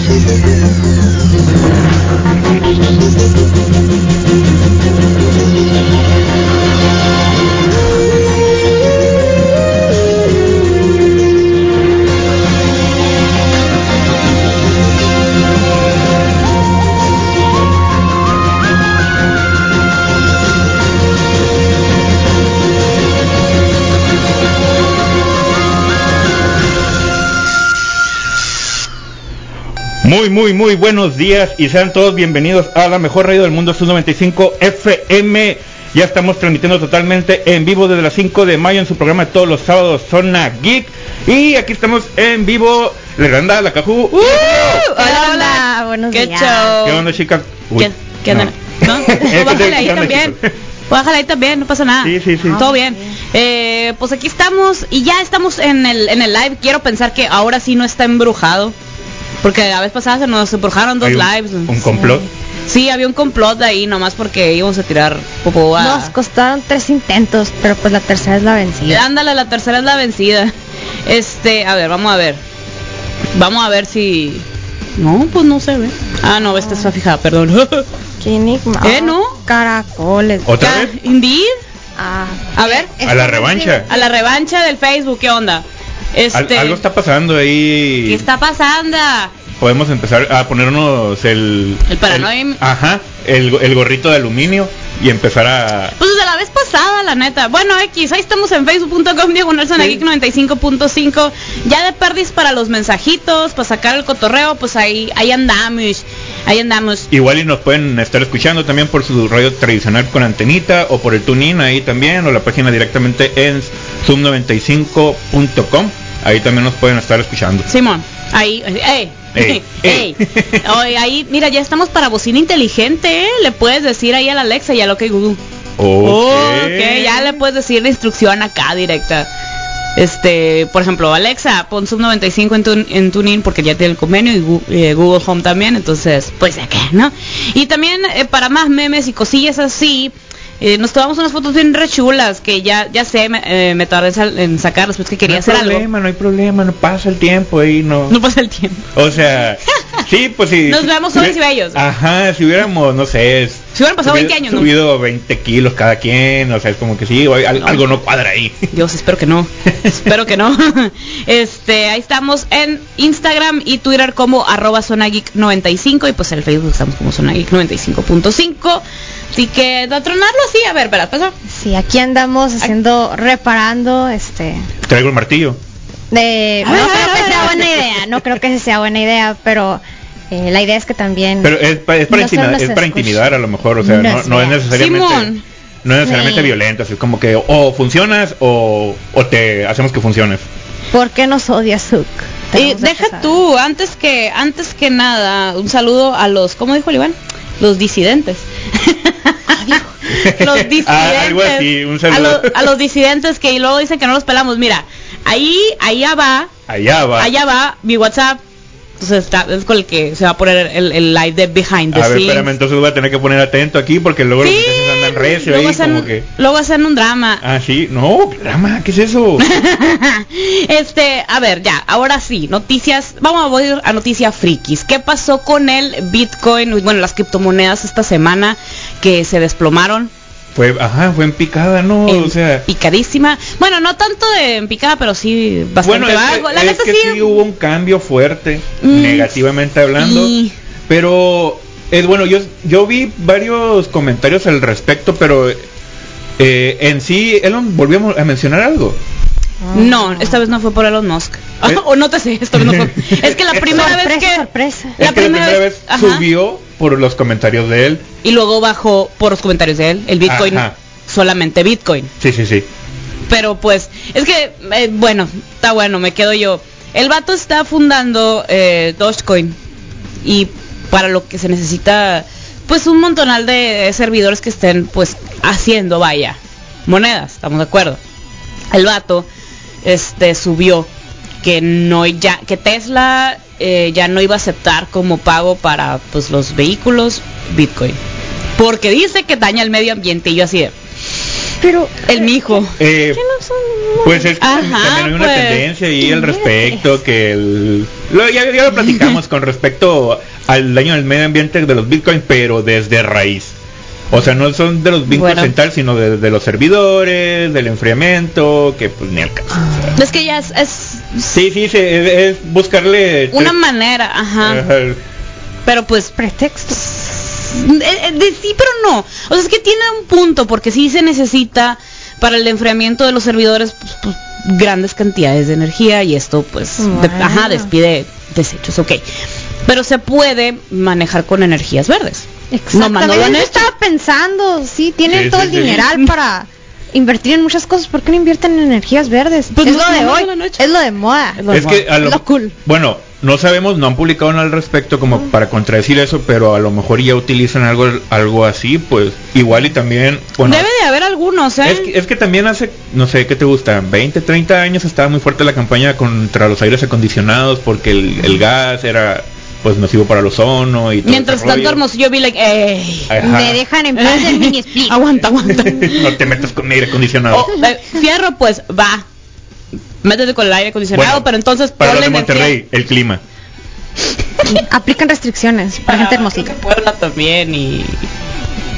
Thank you. Muy, muy, muy buenos días y sean todos bienvenidos a la mejor radio del mundo, Sub 95 FM. Ya estamos transmitiendo totalmente en vivo desde las 5 de mayo en su programa de todos los sábados, Zona Geek. Y aquí estamos en vivo, Leranda, la Cajú. Uh, hola, hola, buenos ¿Qué días. show? ¿Qué onda, chicas? Uy, ¿Qué, qué no. onda? ¿No? ¿Qué Bájale ahí también. Bájale ahí también, no pasa nada. Sí, sí, sí. Todo bien. Eh, pues aquí estamos y ya estamos en el, en el live. Quiero pensar que ahora sí no está embrujado. Porque la vez pasada se nos embrujaron dos un- lives. Un complot. Sí, había un complot ahí nomás porque íbamos a tirar popó a... Nos costaron tres intentos, pero pues la tercera es la vencida. Ándale, la tercera es la vencida. Este, a ver, vamos a ver. Vamos a ver si... No, pues no se ve. Ah, no, esta está fijada, perdón. Qué enigma. ¿Eh, no? Caracoles. ¿Otra vez? Indeed. Ah, A ver. A la revancha. A la revancha del Facebook, ¿qué onda? Al- Este, algo está pasando ahí. ¿Qué está pasando? Podemos empezar a ponernos el... El paranoim. ajá, el, el gorrito de aluminio y empezar a... Pues desde la vez pasada, la neta. Bueno, X, ahí estamos en facebook.com diagonal Zona Sí. Geek 95.5. Ya de perdis para los mensajitos, para sacar el cotorreo, pues ahí, ahí andamos. Ahí andamos. Igual y nos pueden estar escuchando también por su radio tradicional con antenita o por el tuning ahí también o la página directamente en zoom95.com. Ahí también nos pueden estar escuchando. Simón, ahí, ey, Ey, ey. Oye, ahí, mira, ya estamos para bocina inteligente, ¿eh? Le puedes decir ahí a la Alexa y a lo que Google. Ok. ok, ya le puedes decir la instrucción acá directa. Este, por ejemplo, Alexa, pon sub 95 en, tun- en TuneIn porque ya tiene el convenio y eh, Google Home también, entonces, pues acá, ¿no? Y también eh, para más memes y cosillas así, eh, nos tomamos unas fotos bien re chulas que ya ya sé, me, eh, me tardé en sacarlas, pues que quería no hacer algo. problema, no hay problema, no pasa el tiempo ahí, no. No pasa el tiempo. O sea, sí, pues sí. Nos vemos jóvenes y bellos. Ajá, si hubiéramos, no sé, Si hubieran pasado subido- 20 años, ¿no? subido 20 kilos cada quien, o sea, es como que sí, No. algo no cuadra ahí. Dios, espero que no. espero que no. Este, ahí estamos en Instagram y Twitter como arroba zonageek95 y pues en el Facebook estamos como zonageek95.5. Así que de tronarlo así, a ver, ¿verdad? Pasa. sí, aquí andamos haciendo, reparando, este... Traigo el martillo. De, A no ver, a creo a que sea a buena idea, no creo que sea buena idea, pero eh, la idea es que también... Pero es, pa- es para, No intimidar, es para intimidar a lo mejor, o sea, No no, no es necesariamente Simón. no es necesariamente Sí. violento, así como que o funcionas o, o te hacemos que funciones. ¿Por qué nos odia Zuck? Y deja tú, antes que antes que nada, un saludo a los, ¿cómo dijo el Iván? Los disidentes. los disidentes. Ah, algo así, un saludo. A, los- a los disidentes que luego dicen que no los pelamos. Mira, ahí, allá va, Allá va. allá va mi WhatsApp. Entonces está, es con el que se va a poner el, el live de behind the a ver, espérame, entonces voy a tener que poner atento aquí porque luego los Sí, muchachos andan recio luego ahí hacen, como que luego hacen un drama. Ah, sí, no, ¿qué drama? ¿Qué es eso? este, a ver, ya, ahora sí, noticias, vamos a ir a noticias frikis. ¿Qué pasó con el Bitcoin, bueno, las criptomonedas esta semana que se desplomaron? Fue, ajá, fue en picada, ¿no? en o sea, picadísima. Bueno, no tanto de en picada, pero sí bastante bueno, es algo. que, La es que sí. sí hubo un cambio fuerte, Mm, negativamente hablando, y- pero es bueno, yo yo vi varios comentarios al respecto, pero eh, en sí, Elon, volvíamos a mencionar algo. No, esta vez no fue por Elon Musk. ¿Eh? o no te sé, esta vez no fue. Es que la primera vez que sorpresa. La es que primera la primera vez- vez, ajá. subió por los comentarios de él. y luego bajó por los comentarios de él, el Bitcoin, Ajá. solamente Bitcoin. Sí, sí, sí. Pero pues, es que, eh, bueno, está bueno, me quedo yo. El vato está fundando eh, Dogecoin y para lo que se necesita, pues un montonal de servidores que estén, pues, haciendo, vaya, monedas, estamos de acuerdo. El vato, este, subió que no ya, que Tesla eh, ya no iba a aceptar como pago para, pues, los vehículos Bitcoin. Porque dice que daña el medio ambiente y yo así de, Pero el mijo. Eh, ¿qué no son Pues es que Ajá, también hay una pues. tendencia ahí al respecto que el, lo- ya, ya lo platicamos con respecto al daño del medio ambiente de los bitcoins, pero desde raíz. O sea, no son de los vínculos Bueno. en tal, sino de, de los servidores, del enfriamiento, que pues ni al caso. Es que ya es, es Sí, sí, sí, es, es buscarle una tres- manera, ajá. Ajá. Pero pues Pretexto. Eh, eh, de sí, pero no. O sea, es que tiene un punto, porque sí se necesita para el enfriamiento de los servidores pues, pues, grandes cantidades de energía y esto pues, de- ajá, despide desechos, ok. Pero se puede manejar con energías verdes. No, no Exactamente, hecho. estaba pensando, sí, tienen Sí, todo sí, el sí. dineral para invertir en muchas cosas, ¿por qué no invierten en energías verdes? Pues es no, lo de no, hoy, no es lo de moda. Es lo Es que a lo, Lo cool. bueno, no sabemos, no han publicado nada al respecto como para contradecir eso, pero a lo mejor ya utilizan algo algo así, pues igual y también, bueno, Debe de haber algunos, ¿eh? es que, es que también hace, no sé, ¿qué te gusta? 20, 30 años estaba muy fuerte la campaña contra los aires acondicionados porque el, el gas era pues nocivo para el ozono y todo Mientras tanto rollo. Hermosillo vi like, ey. Me dejan en paz el mini split. aguanta, aguanta. no te metas con aire acondicionado. Oh, eh, fierro, pues va. Métete con el aire acondicionado, Bueno, pero entonces para los energía- Monterrey, el clima. Aplican restricciones para gente Ah, creo que Puebla también y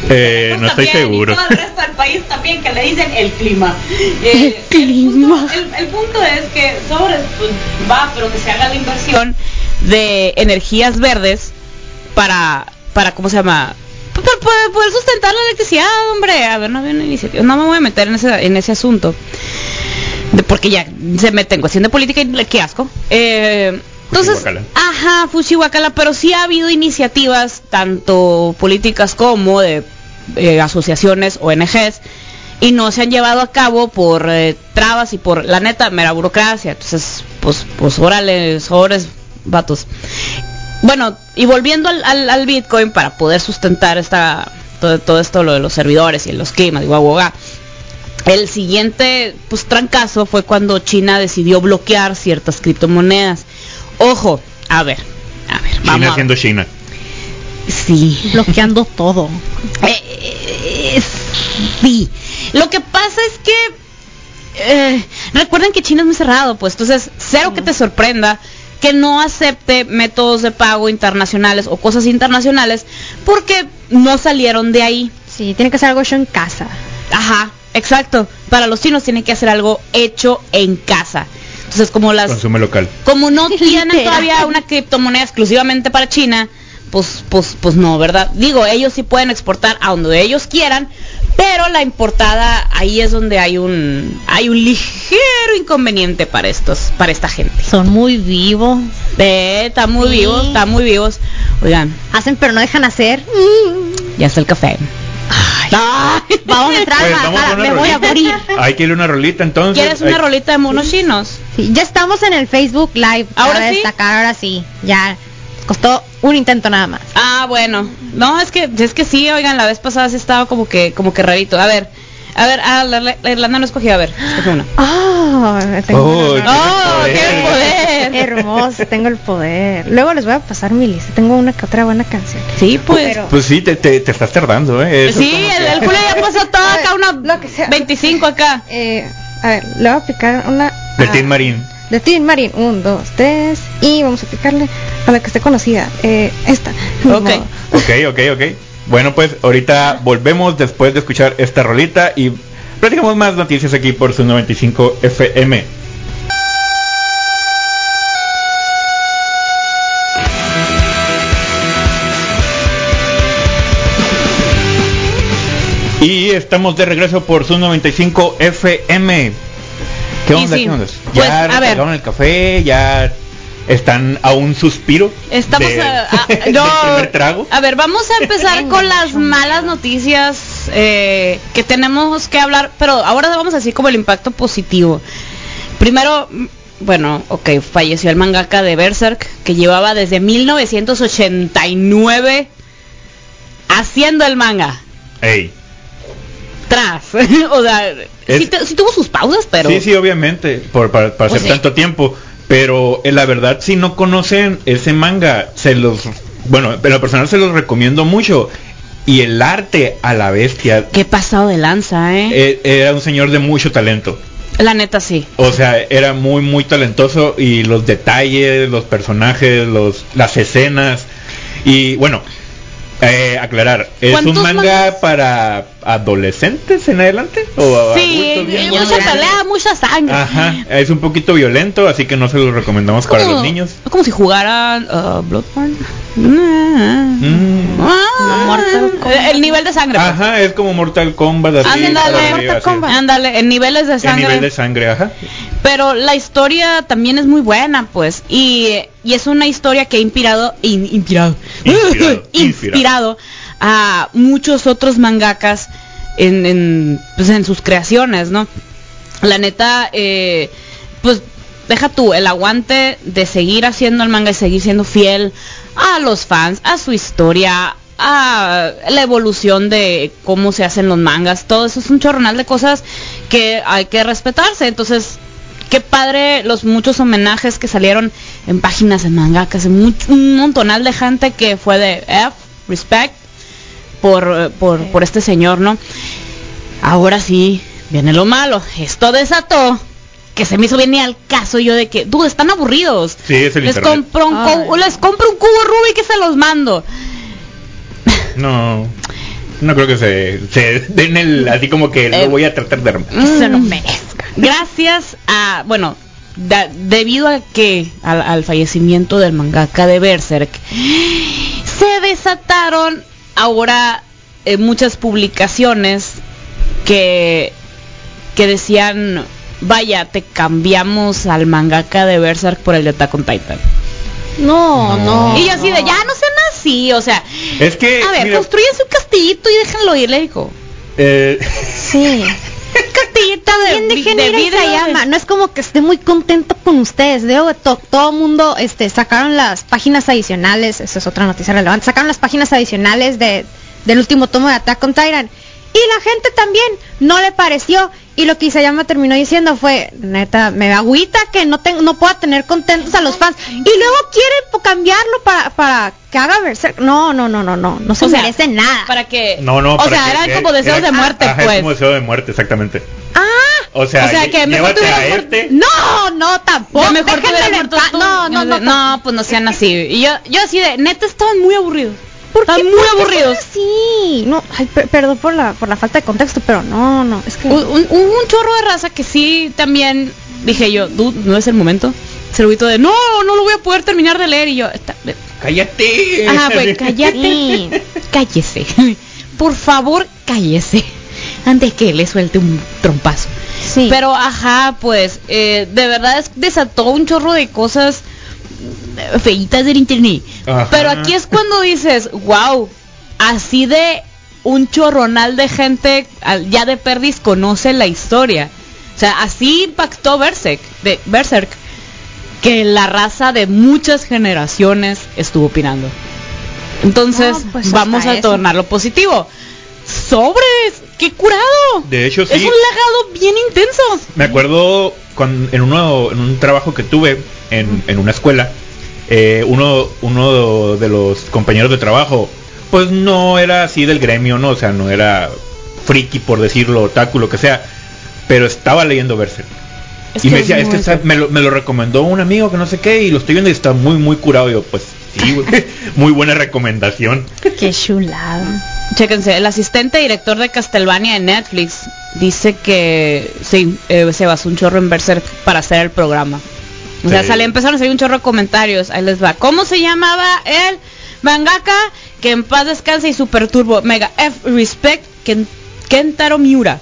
Eh, no estoy También, seguro. Y todo el resto del país también que le dicen el clima. Eh, El clima. punto- El, el punto es que sobre pues, va, pero que se haga la inversión de energías verdes para, para ¿cómo se llama? P- Para poder, poder sustentar la electricidad, hombre. A ver, no había una iniciativa. No me voy a meter en ese, en ese asunto. De, porque ya se mete en cuestión de política y qué asco. Eh, entonces, ajá, Fuchihuacala, pero sí ha habido iniciativas, tanto políticas como de eh, asociaciones, ONGs, y no se han llevado a cabo por eh, trabas y por, la neta, mera burocracia. Entonces, pues, pues órale, sobres, vatos. Bueno, y volviendo al, al- al Bitcoin para poder sustentar esta todo, todo esto, lo de los servidores y los climas y guau, guau, guau. El siguiente pues trancazo fue cuando China decidió bloquear ciertas criptomonedas. Ojo, a ver, a ver, vamos. China a- siendo China. Sí. Bloqueando todo. Eh, eh, sí. Lo que pasa es que eh, recuerden que China es muy cerrado, pues entonces cero que te sorprenda que no acepte métodos de pago internacionales o cosas internacionales porque no salieron de ahí. Sí, tiene que ser algo hecho en casa. Ajá, exacto. Para los chinos tienen que hacer algo hecho en casa. Entonces como las Consume local. como no tienen todavía una criptomoneda exclusivamente para China, pues, pues, pues no, ¿verdad? Digo, ellos sí pueden exportar a donde ellos quieran, pero la importada ahí es donde hay un, hay un ligero inconveniente para estos, para esta gente. Son muy vivos. Eh, está muy Sí. vivos, está muy vivos. Oigan, Hacen pero no dejan hacer. ya está el café. Ay. Vamos a entrar Pues, a me voy a morir. Hay que ir a una rolita entonces. ¿Quieres una Hay- rolita de monos chinos? Sí, ya estamos en el Facebook Live. ¿Ahora sí? destacar, ahora sí. Ya costó un intento nada más. Ah, bueno. No, es que es que sí, oigan, la vez pasada sí estaba como que como que rarito. A ver. A ver, ah, la, la- la Irlanda no escogió, a ver, escoge una. Oh, tengo Oh, una- ¡Oh, poder. qué poder! Hermoso, tengo el poder. Luego les voy a pasar mi lista. Tengo una que otra buena canción. Sí, pues. Pero- Pues sí, te, te, te estás tardando, ¿eh? Eso sí, el, que- el Julio ya pasó todo acá, una Lo que sea. 25 acá. Eh, a ver, le voy a aplicar una. Del Team Marín. De Tin Marín, un, dos, tres. Y vamos a aplicarle a la que esté conocida. Eh, esta. Ok. Ok, ok, ok. Bueno, pues ahorita volvemos después de escuchar esta rolita y platicamos más noticias aquí por su 95 FM. Y estamos de regreso por su 95 FM. ¿Qué onda? sí, ¿Qué onda? pues, ya a ver. recargaron el café, ya están a un suspiro. Estamos de- a, a- del no, primer trago. a ver, vamos a empezar con las malas noticias eh, que tenemos que hablar, pero ahora vamos a decir como el impacto positivo. Primero, mm, bueno, ok, falleció el mangaka de Berserk, que llevaba desde 1989 haciendo el manga. Ey. Tras. o sea, Es- sí, te- sí tuvo sus pausas, pero... Sí, sí, obviamente, por, para, para Pues hacer sí. tanto tiempo. Pero eh, la verdad, si no conocen ese manga, se los, bueno, en lo personal se los recomiendo mucho. Y el arte a la bestia Qué pasado de lanza, ¿eh? eh, era un señor de mucho talento. La neta sí. O sea, era muy, muy talentoso y los detalles, los personajes, los, las escenas. Y bueno, eh, aclarar, ¿es un ¿Cuántos manga mangas? para adolescentes en adelante? ¿O Sí, adultos grandes? mucha pelea, mucha sangre. Ajá, es un poquito violento, así que no se lo recomendamos para los niños. Es como si jugaran uh, Bloodborne. Mm. Ah, Mortal Kombat. el nivel de sangre. pues. Ajá, es como Mortal Kombat. Ándale, Mortal. Kombat. Ándale, en niveles de El sangre. nivel de sangre, ajá. Pero la historia también es muy buena, pues. Y, y es una historia que ha inspirado. in- inspirado. Inspirado, inspirado a muchos otros mangakas en, en, pues, en sus creaciones, ¿no? La neta, eh, pues deja tú el aguante de seguir haciendo el manga y seguir siendo fiel a los fans, a su historia, a la evolución de cómo se hacen los mangas, todo eso es un chorronal de cosas que hay que respetarse. Entonces, qué padre los muchos homenajes que salieron en páginas de mangakas, en much- un montonal de gente que fue de F, respect, por, eh, por, por este señor, ¿no? Ahora sí, viene lo malo. Esto desató que se me hizo bien ni al caso yo de que, dude, están aburridos. Sí, es el les internet. compro un cu- Ay. les compro un cubo Rubik que se los mando. No, no creo que se, se den el, así como que Eh, lo voy a tratar de... Que se lo merezca. Gracias a, bueno, da- debido a que al, al fallecimiento del mangaka de Berserk, se desataron ahora eh, muchas publicaciones que que decían, vaya, te cambiamos al mangaka de Berserk por el de Attack on Titan. No, No. no. y yo así de, ya no sean así, o sea, Es que... a ver, mira, construyen su castillito y déjenlo ir, le digo. eh, Sí. Castillito de, de ir a vidrio, Isayama. No es como que esté muy contento con ustedes. Veo que to- todo mundo este, sacaron las páginas adicionales. Esa es otra noticia relevante. Sacaron las páginas adicionales de, del último tomo de Attack on Titan. Y la gente también no le pareció. Y lo que Isayama terminó diciendo fue, neta, me agüita que no, ten- no pueda tener contentos a los fans. Y luego quiere cambiarlo para, para que haga Berserk. No, no, no, no, no. No se O sea, merece nada. Para que... no, no. O para sea, que- eran que- como deseos era- de muerte, ajá, es pues. como deseo de muerte, exactamente. Ah, O sea, O sea, que mejor a este... no, no, tampoco. Ya mejor paz. tú. No, no, no. No, pues no sean así. Y yo, yo así de, neta, estaban muy aburridos. ¿Por qué? ¿Por muy aburridos. así? No, ay, per- perdón por la, por la falta de contexto, pero no, no, es que... Un, un- un chorro de raza que sí también dije yo, dude, no es el momento. Lo de, no, no lo voy a poder terminar de leer. Y yo, está, ¡Cállate! ajá, pues cállate, cállese. Por favor, cállese. Antes que le suelte un trompazo. Sí. Pero, ajá, pues, eh, de verdad es, desató un chorro de cosas feitas del internet. Ajá. Pero aquí es cuando dices, wow, así de un chorronal de gente al- ya de perdis conoce la historia. O sea, así impactó Berserk, de Berserk, que la raza de muchas generaciones estuvo opinando. Entonces, No, pues, vamos a eso. tornarlo positivo. Sobres, qué curado. De hecho, sí. Es un legado bien intenso. Me acuerdo cuando, en, uno, en un trabajo que tuve en, en una escuela, eh, uno, uno de los compañeros de trabajo, pues no era así del gremio, ¿no? O sea, no era friki, por decirlo, otaku, lo que sea, pero estaba leyendo Berserk. Es y me decía, es que está- me, lo, me lo recomendó un amigo que no sé qué, y lo estoy viendo y está muy, muy curado. Y yo, pues sí, muy buena recomendación. Qué chulada. Chéquense, el asistente director de Castlevania de Netflix dice que sí, eh, se basó un chorro en Berserk para hacer el programa. O sea, Sí. sale, empezaron a salir un chorro de comentarios. Ahí les va. ¿Cómo se llamaba el mangaka? Que en paz descanse y super turbo. Mega F Respect Ken- Kentaro Miura.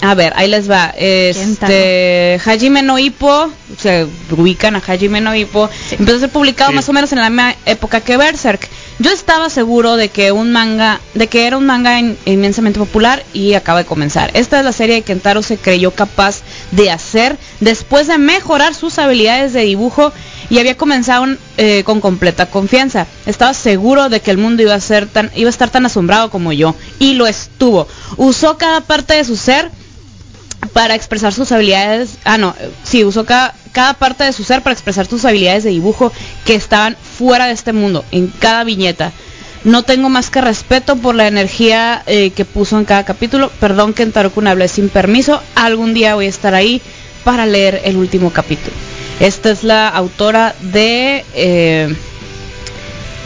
A ver, ahí les va. Este, Hajime no Ippo, se ubican a Hajime no Ippo, empezó a ser publicado Sí. más o menos en la misma época que Berserk. Yo estaba seguro de que un manga, de que era un manga in- inmensamente popular y acaba de comenzar. Esta es la serie que Kentaro se creyó capaz de hacer después de mejorar sus habilidades de dibujo y había comenzado eh, con completa confianza. Estaba seguro de que el mundo iba a ser tan, iba a estar tan asombrado como yo y lo estuvo. Usó cada parte de su ser para expresar sus habilidades. Ah, no, sí, usó cada, cada parte de su ser para expresar sus habilidades de dibujo que estaban fuera de este mundo, en cada viñeta. No tengo más que respeto por la energía eh, que puso en cada capítulo. Perdón que en Tarokun hablé sin permiso. Algún día voy a estar ahí para leer el último capítulo. Esta es la autora de... eh,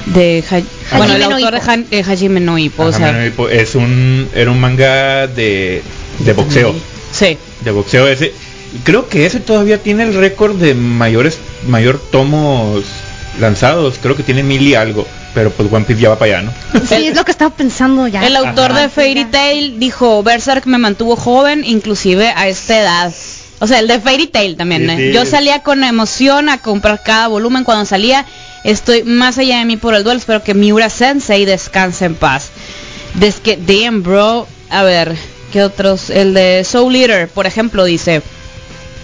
de Ha- bueno, el no autor de, Hajime no Ippo, o sea, es un era un manga de de boxeo, Sí. de boxeo ese. Creo que ese todavía tiene el récord de mayores mayor tomos lanzados, creo que tiene mil y algo, pero pues One Piece ya va para allá, ¿no? Sí, es lo que estaba pensando ya. El autor Ajá. de Fairy Tail dijo, Berserk me mantuvo joven, inclusive a esta edad. O sea, el de Fairy Tail también. Sí, ¿eh? sí. Yo salía con emoción a comprar cada volumen cuando salía. Estoy más allá de mí por el duelo. Espero que Miura Sensei descanse en paz. Des que, damn, bro. A ver, ¿qué otros? El de Soul Eater, por ejemplo, dice...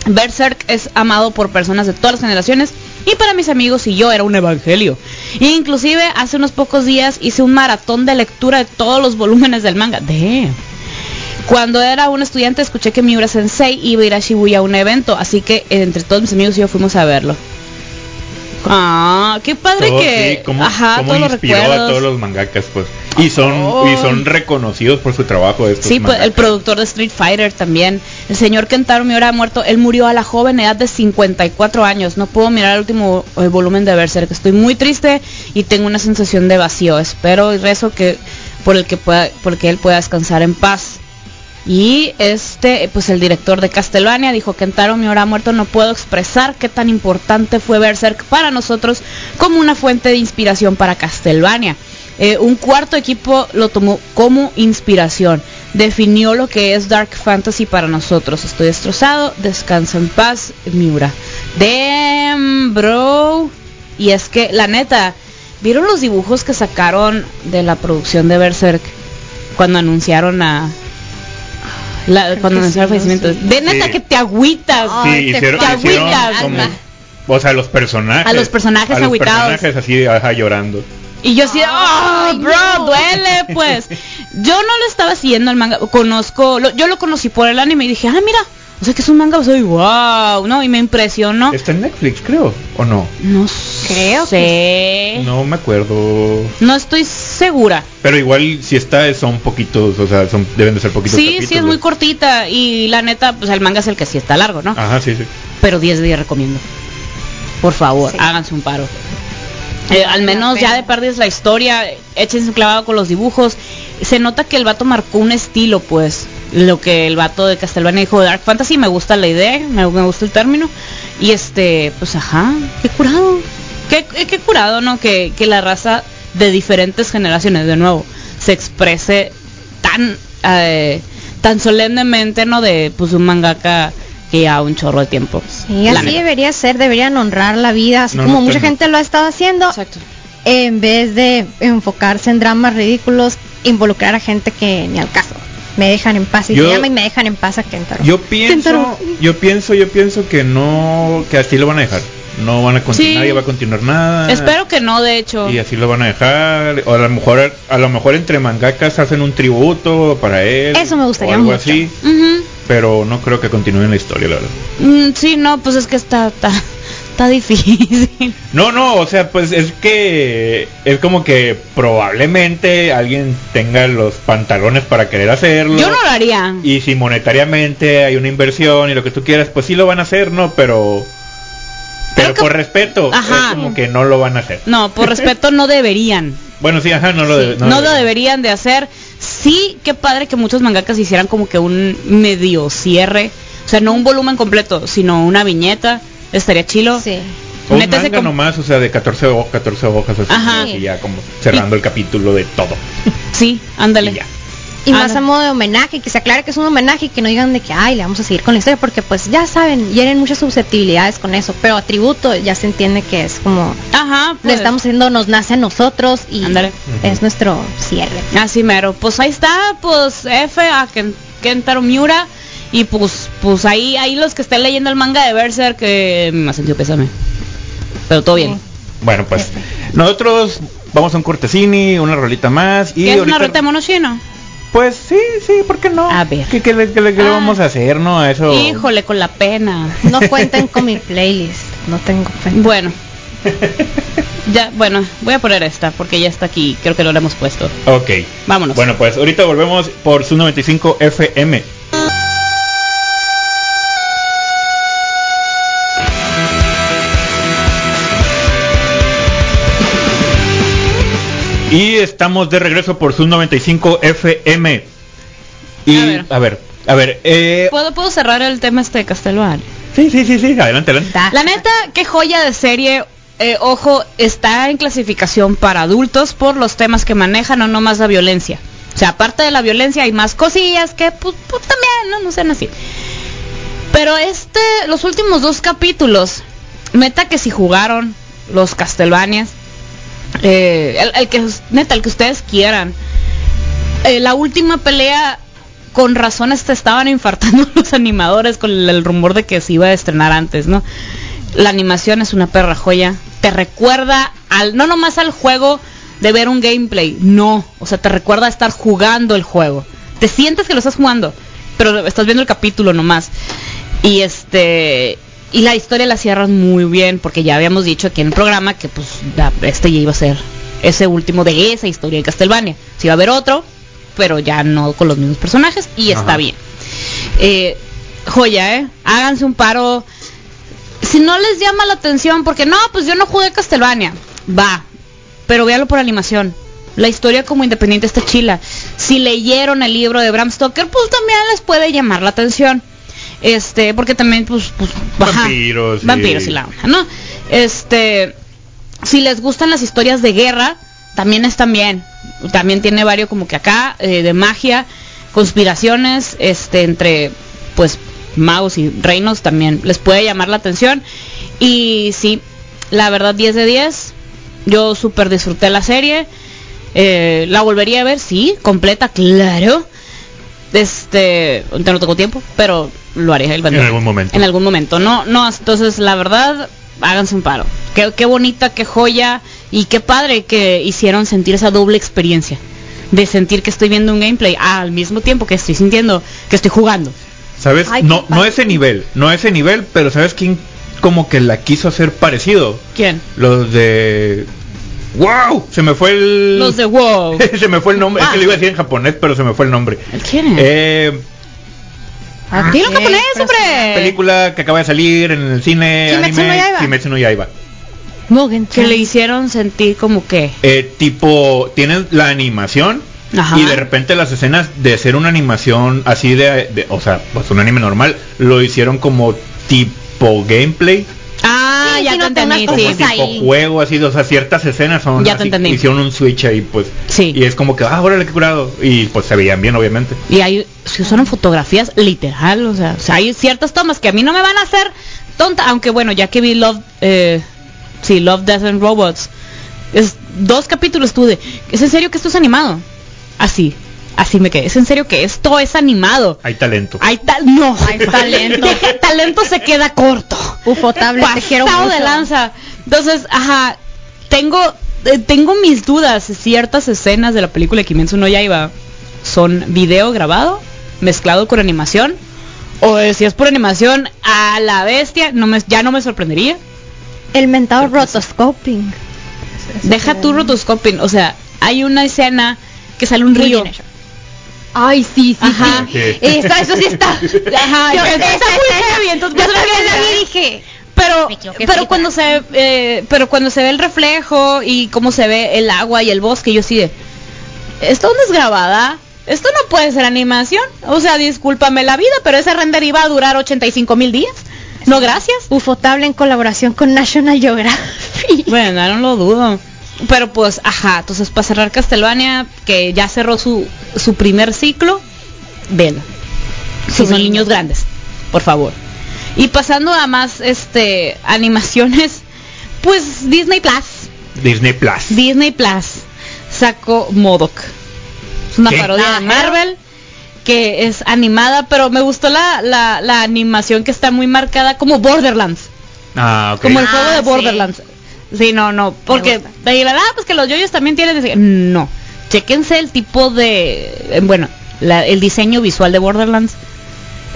Berserk es amado por personas de todas las generaciones y para mis amigos y yo era un evangelio. Inclusive hace unos pocos días hice un maratón de lectura de todos los volúmenes del manga. Damn. Cuando era un estudiante escuché que Miura Sensei iba a ir a Shibuya a un evento, así que entre todos mis amigos y yo fuimos a verlo. Ah, qué padre Todo, que sí, cómo, ajá, cómo todos los inspiró a todos los mangakas, pues. Y son Oh. y son reconocidos por su trabajo estos Sí, pues el productor de Street Fighter también. El señor Kentaro Miura ha muerto. Él murió a la joven edad de 54 años. No puedo mirar el último eh, volumen de Berserk. Estoy muy triste y tengo una sensación de vacío. Espero y rezo que por el que pueda, por el que él pueda descansar en paz. Y este, pues el director de Castlevania dijo Kentaro Miura muerto. No puedo expresar qué tan importante fue Berserk para nosotros como una fuente de inspiración para Castlevania. Eh, un cuarto equipo lo tomó como inspiración. Definió lo que es Dark Fantasy para nosotros. Estoy destrozado. Descansa en paz, Miura. Damn, bro. Y es que, la neta, ¿vieron los dibujos que sacaron de la producción de Berserk? Cuando anunciaron a... la- cuando anunciaron el fallecimiento. sí. De neta Sí. que te agüitas. Sí, Ay, te hicieron, te hicieron agüitas, como alma. o sea, los personajes. A los personajes a los agüitados. personajes así ajá, llorando. Y yo así, ¡oh, Ay, bro! no". Duele, pues. Yo no lo estaba siguiendo el manga. Conozco, lo- yo lo conocí por el anime y dije, ah, mira, o sea que es un manga, soy wow, ¿no? Y me impresionó. Está en Netflix, creo, o no. No Creo sé. No me acuerdo. No estoy segura. Pero igual si está son poquitos, o sea, son deben de ser poquitos Sí, sí, es muy cortita. Y la neta, pues el manga es el que sí está largo, ¿no? Ajá, sí, sí. Pero 10 de 10 recomiendo. Por favor, Sí. háganse un paro. Eh, al menos ya de pérdidas la historia, échense un clavado con los dibujos. Se nota que el vato marcó un estilo, pues. Lo que el vato de Castlevania dijo de Dark Fantasy, me gusta la idea, me, me gusta el término. Y este, pues ajá, qué curado. Qué, qué- qué curado, ¿no? Que, que la raza de diferentes generaciones, de nuevo, se exprese tan, eh, tan solemnemente, ¿no? De pues un mangaka que ya un chorro de tiempo. Sí, La así neta. debería ser, deberían honrar la vida, así No, como no mucha gente lo ha estado haciendo, Exacto. en vez de enfocarse en dramas ridículos, involucrar a gente que ni al caso. Me dejan en paz y Yo- se llama y me dejan en paz a Kentaro. Yo pienso, Kentaro. yo pienso, yo pienso que no, que así lo van a dejar. No van a continuar, Sí. va a continuar nada. Espero que no, de hecho. Y así lo van a dejar. O a lo mejor, a lo mejor entre mangakas hacen un tributo para él. Eso me gustaría o algo mucho. así. Pero no creo que continúen la historia, la verdad. Mm, sí, no, pues es que está, está, está difícil. No, no, o sea, pues es que es como que probablemente alguien tenga los pantalones para querer hacerlo. Yo no lo haría. Y si monetariamente hay una inversión y lo que tú quieras, pues sí lo van a hacer, ¿no? Pero pero que- por respeto, Ajá. es como que no lo van a hacer. No, por respeto no deberían. Bueno, sí, ajá, no lo, Sí, de- no lo deberían de hacer. Sí, qué padre que muchos mangakas hicieran como que un medio cierre. O sea, no un volumen completo, sino una viñeta. Estaría chilo. Sí. O un manga nomás, o sea, de 14, ho- 14 hojas así, Ajá. y ya como cerrando el capítulo de todo. Sí, ándale. Y ya. Y Ah, más a modo de homenaje, que se aclare que es un homenaje y que no digan de que, ay, le vamos a seguir con la historia, porque pues ya saben, hieren muchas susceptibilidades con eso, pero a tributo ya se entiende que es como, Ajá, lo pues. estamos haciendo, nos nace a nosotros y Ándale. es nuestro cierre. Así mero. Pues ahí está, pues F a Ken- Kentaro Miura. Y pues, pues ahí, ahí los que estén leyendo el manga de Berserk, que me ha sentido pésame. Pero todo bien. Bueno, pues nosotros vamos a un cortesini, una rolita más y ¿Qué es ahorita- una ruta de monochino? Pues sí, sí, ¿por qué no? A ver. ¿Qué, qué le, qué le- Ah. vamos a hacer, no? A eso. Híjole, con la pena. No cuenten con mi playlist, no tengo cuenta. Bueno, Ya, bueno, voy a poner esta porque ya está aquí. Creo que no la hemos puesto. Ok. Vámonos. Bueno, pues ahorita volvemos por su 95 FM. Y estamos de regreso por su 95 FM. Y A ver. a ver, a ver, eh, ¿Puedo, ¿Puedo cerrar el tema este de Castelvania? sí, sí, sí, sí, adelante, adelante. La neta, qué joya de serie. Eh, ojo, está en clasificación para adultos por los temas que manejan, no nomás la violencia. O sea, aparte de la violencia hay más cosillas que pues, pues, también, ¿no? No sean así. Pero este, los últimos dos capítulos, neta que si jugaron los Castlevanias, eh, el, que, neta, el que ustedes quieran. Eh, la última pelea, con razón, hasta estaban infartando los animadores con el, el rumor de que se iba a estrenar antes, ¿no? La animación es una perra joya. Te recuerda al, no nomás al juego de ver un gameplay, no. O sea, te recuerda a estar jugando el juego. Te sientes que lo estás jugando, pero estás viendo el capítulo nomás. Y este y la historia la cierran muy bien porque ya habíamos dicho aquí en el programa que pues este ya iba a ser ese último de esa historia de Castlevania. Si iba a haber otro, pero ya no con los mismos personajes y está bien. Eh, joya, ¿eh? Háganse un paro. Si no les llama la atención, porque no, pues yo no jugué Castlevania, va, pero véalo por animación. La historia como independiente está chila. Si leyeron el libro de Bram Stoker, pues también les puede llamar la atención. Este, porque también, pues, pues ajá, Vampiros y- vampiros y la onda, ¿no? Este, si les gustan las historias de guerra, también están bien. También tiene varios como que acá, eh, de magia, conspiraciones, este, entre, pues, magos y reinos también les puede llamar la atención. Y sí, la verdad 10 de 10. Yo súper disfruté la serie. Eh, la volvería a ver, sí, completa, claro. Este, no tengo tiempo, pero lo haré el En algún momento. En algún momento, no, no, entonces la verdad, háganse un paro. Qué, qué bonita, qué joya y qué padre que hicieron sentir esa doble experiencia. De sentir que estoy viendo un gameplay al mismo tiempo que estoy sintiendo que estoy jugando. ¿Sabes? Ay, no, no ese nivel, no ese nivel, pero ¿sabes quién como que la quiso hacer parecido? ¿Quién? Los de... ¡Wow! Se me fue el... Los de WoW. se me fue el nombre, es que lo iba a decir en japonés, pero se me fue el nombre. ¿Quién es? Eh, Ah, Dilo en Ok, japonés, hombre. película que acaba de salir en el cine Kimetsu anime, no Yaiba. Kimetsu no Yaiba. Que le hicieron sentir como que. Eh, tipo, tienen la animación Ajá. y de repente las escenas de ser una animación así de, de- o sea, pues un anime normal, lo hicieron como tipo gameplay, Ah, Sí, ya te no, te entendí. unas sí. cosas tipo ahí. juego así, o sea, ciertas escenas son Ya te así, entendí. hicieron un switch ahí pues. Sí. Y es como que, ah, órale, qué curado. Y pues se veían bien, obviamente. Y ahí se usaron fotografías literal, o sea, o sea, hay ciertas tomas que a mí no me van a hacer tonta, aunque bueno, ya que vi Love, eh, sí, Love, Death and Robots, es dos capítulos tuve, ¿es en serio que esto es animado? Así, así me quedé, ¿es en serio que esto es animado? Hay talento. Hay tal, no, Hay talento. Talento se queda corto. Ufotable, te quiero Pasado mucho. de lanza. Entonces, ajá, tengo eh, tengo mis dudas. Ciertas escenas de la película Kimetsu no Yaiba son video grabado mezclado con animación o eh, si es por animación a la bestia, no me ya no me sorprendería. El mentado rotoscoping. Deja tu rotoscoping, o sea, hay una escena que sale un Muy río. bien hecho. Ay, sí, sí, Ajá. sí. Eso, eso sí está. Ajá, Yo- esa- muy heavy, entonces yo también dije, pero pero cuando se eh, pero cuando se ve el reflejo y cómo se ve el agua y el bosque yo sí de esto dónde es grabada esto no puede ser animación. O sea discúlpame la vida pero ese render iba a durar 85 mil días. No gracias. Ufotable en colaboración con National Geographic. bueno no lo dudo. Pero pues ajá entonces para cerrar Castlevania que ya cerró su su primer ciclo vela si son niños grandes por favor y pasando a más este animaciones pues Disney Plus Disney Plus. Disney Plus sacó Modoc. Es una ¿Qué? parodia de. Marvel que es animada, pero me gustó la, la, la animación que está muy marcada como Borderlands, Ah, ok. como el Ah, juego de. Borderlands. Sí, no, no, porque de ahí la ah, pues que los yoyos también tienen no. Chequense el tipo de eh, bueno, la- el diseño visual de Borderlands.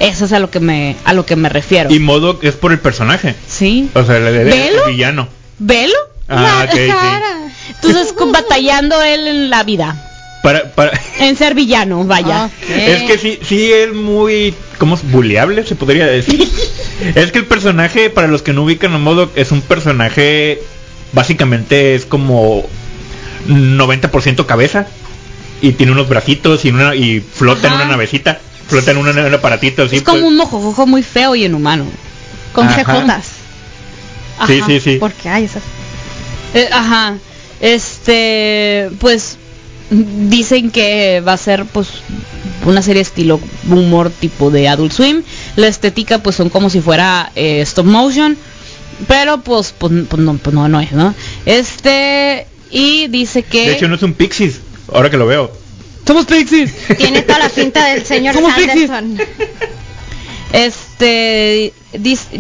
Eso es a lo que me a lo que me refiero. Y modo es por el personaje. sí. O sea, el, el- el ¿Velo? villano. velo. Ah, ok, sí. Cara. Entonces, con- batallando él en la vida. Para, para... En ser villano, vaya. Ok. Es que sí, sí es muy, ¿cómo es? Buleable, se podría decir. es que el personaje, para los que no ubican a modo, es un personaje, básicamente es como 90% cabeza y tiene unos bracitos y, una, y flota en una navecita, flota en, una- en un aparatito así. es como pues. un mojojojo muy feo y inhumano. Con. CJs. Sí, sí, sí. Porque hay esas. Eh, ajá. Este, pues dicen que va a ser pues una serie estilo humor tipo de Adult Swim. La estética pues son como si fuera eh, stop motion, pero pues pues, pues, no pues no no es, ¿no? Este y dice que De hecho no es un Pixies, ahora que lo veo. somos Pixies. Tiene toda la pinta del señor Somos pixies. Este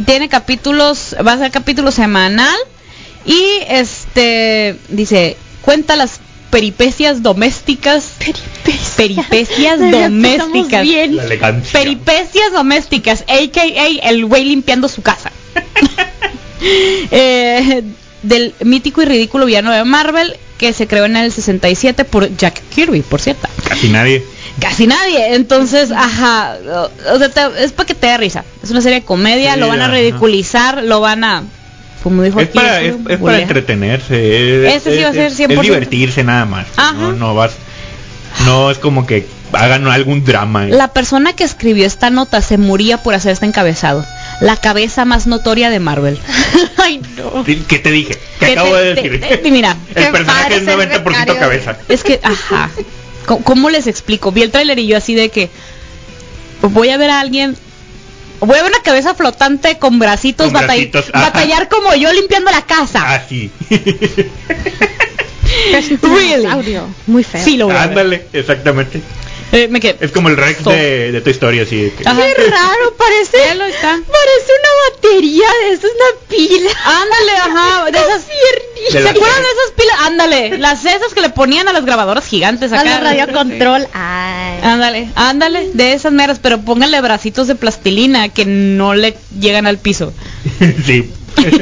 tiene capítulos, va a ser capítulo semanal y este dice cuenta las peripecias domésticas, peripecias empezamos domésticas, bien. La elegancia. peripecias domésticas, aka el güey limpiando su casa. Eh, del mítico y ridículo villano de Marvel que se creó en el 67 por Jack Kirby, por cierto. Casi nadie. Casi nadie. Entonces, ajá, o- sea, te- es para que te dé risa. Es una serie de comedia, Sí, lo van a ajá. ridiculizar, lo van a como dijo Es aquí, para, es, para entretenerse. Es, Ese sí va a ser es- 100%. es divertirse nada más. No vas. No es como que hagan algún drama. La persona que escribió esta nota se moría por hacer este encabezado. La cabeza más notoria de Marvel. Ay, no. ¿Qué te dije? ¿Qué Que acabo te- de te- decir? te- mira, El Qué personaje es ser 90% becario. cabeza. es que, ajá. ¿Cómo, cómo les explico? Vi el tráiler y yo así de que voy a ver a alguien Voy a ver una cabeza flotante con bracitos, Con batall- bracitos, ajá. batallar como yo limpiando la casa. Así. Un Really? Muy feo. Sí, lo voy a ver. Ándale, exactamente. Eh, me quedé. Es como el Rex de, de tu historia, así. que- Ajá. Qué raro, parece. Ya lo está. Parece una batería de eso, es una pila. Ándale, ajá, de esas De ¿Se acuerdan de esas pilas? Ándale, las esas que le ponían a las grabadoras gigantes A acá. la radio control. Ay. Ándale, ándale, de esas meras, pero pónganle bracitos de plastilina que no le llegan al piso. sí.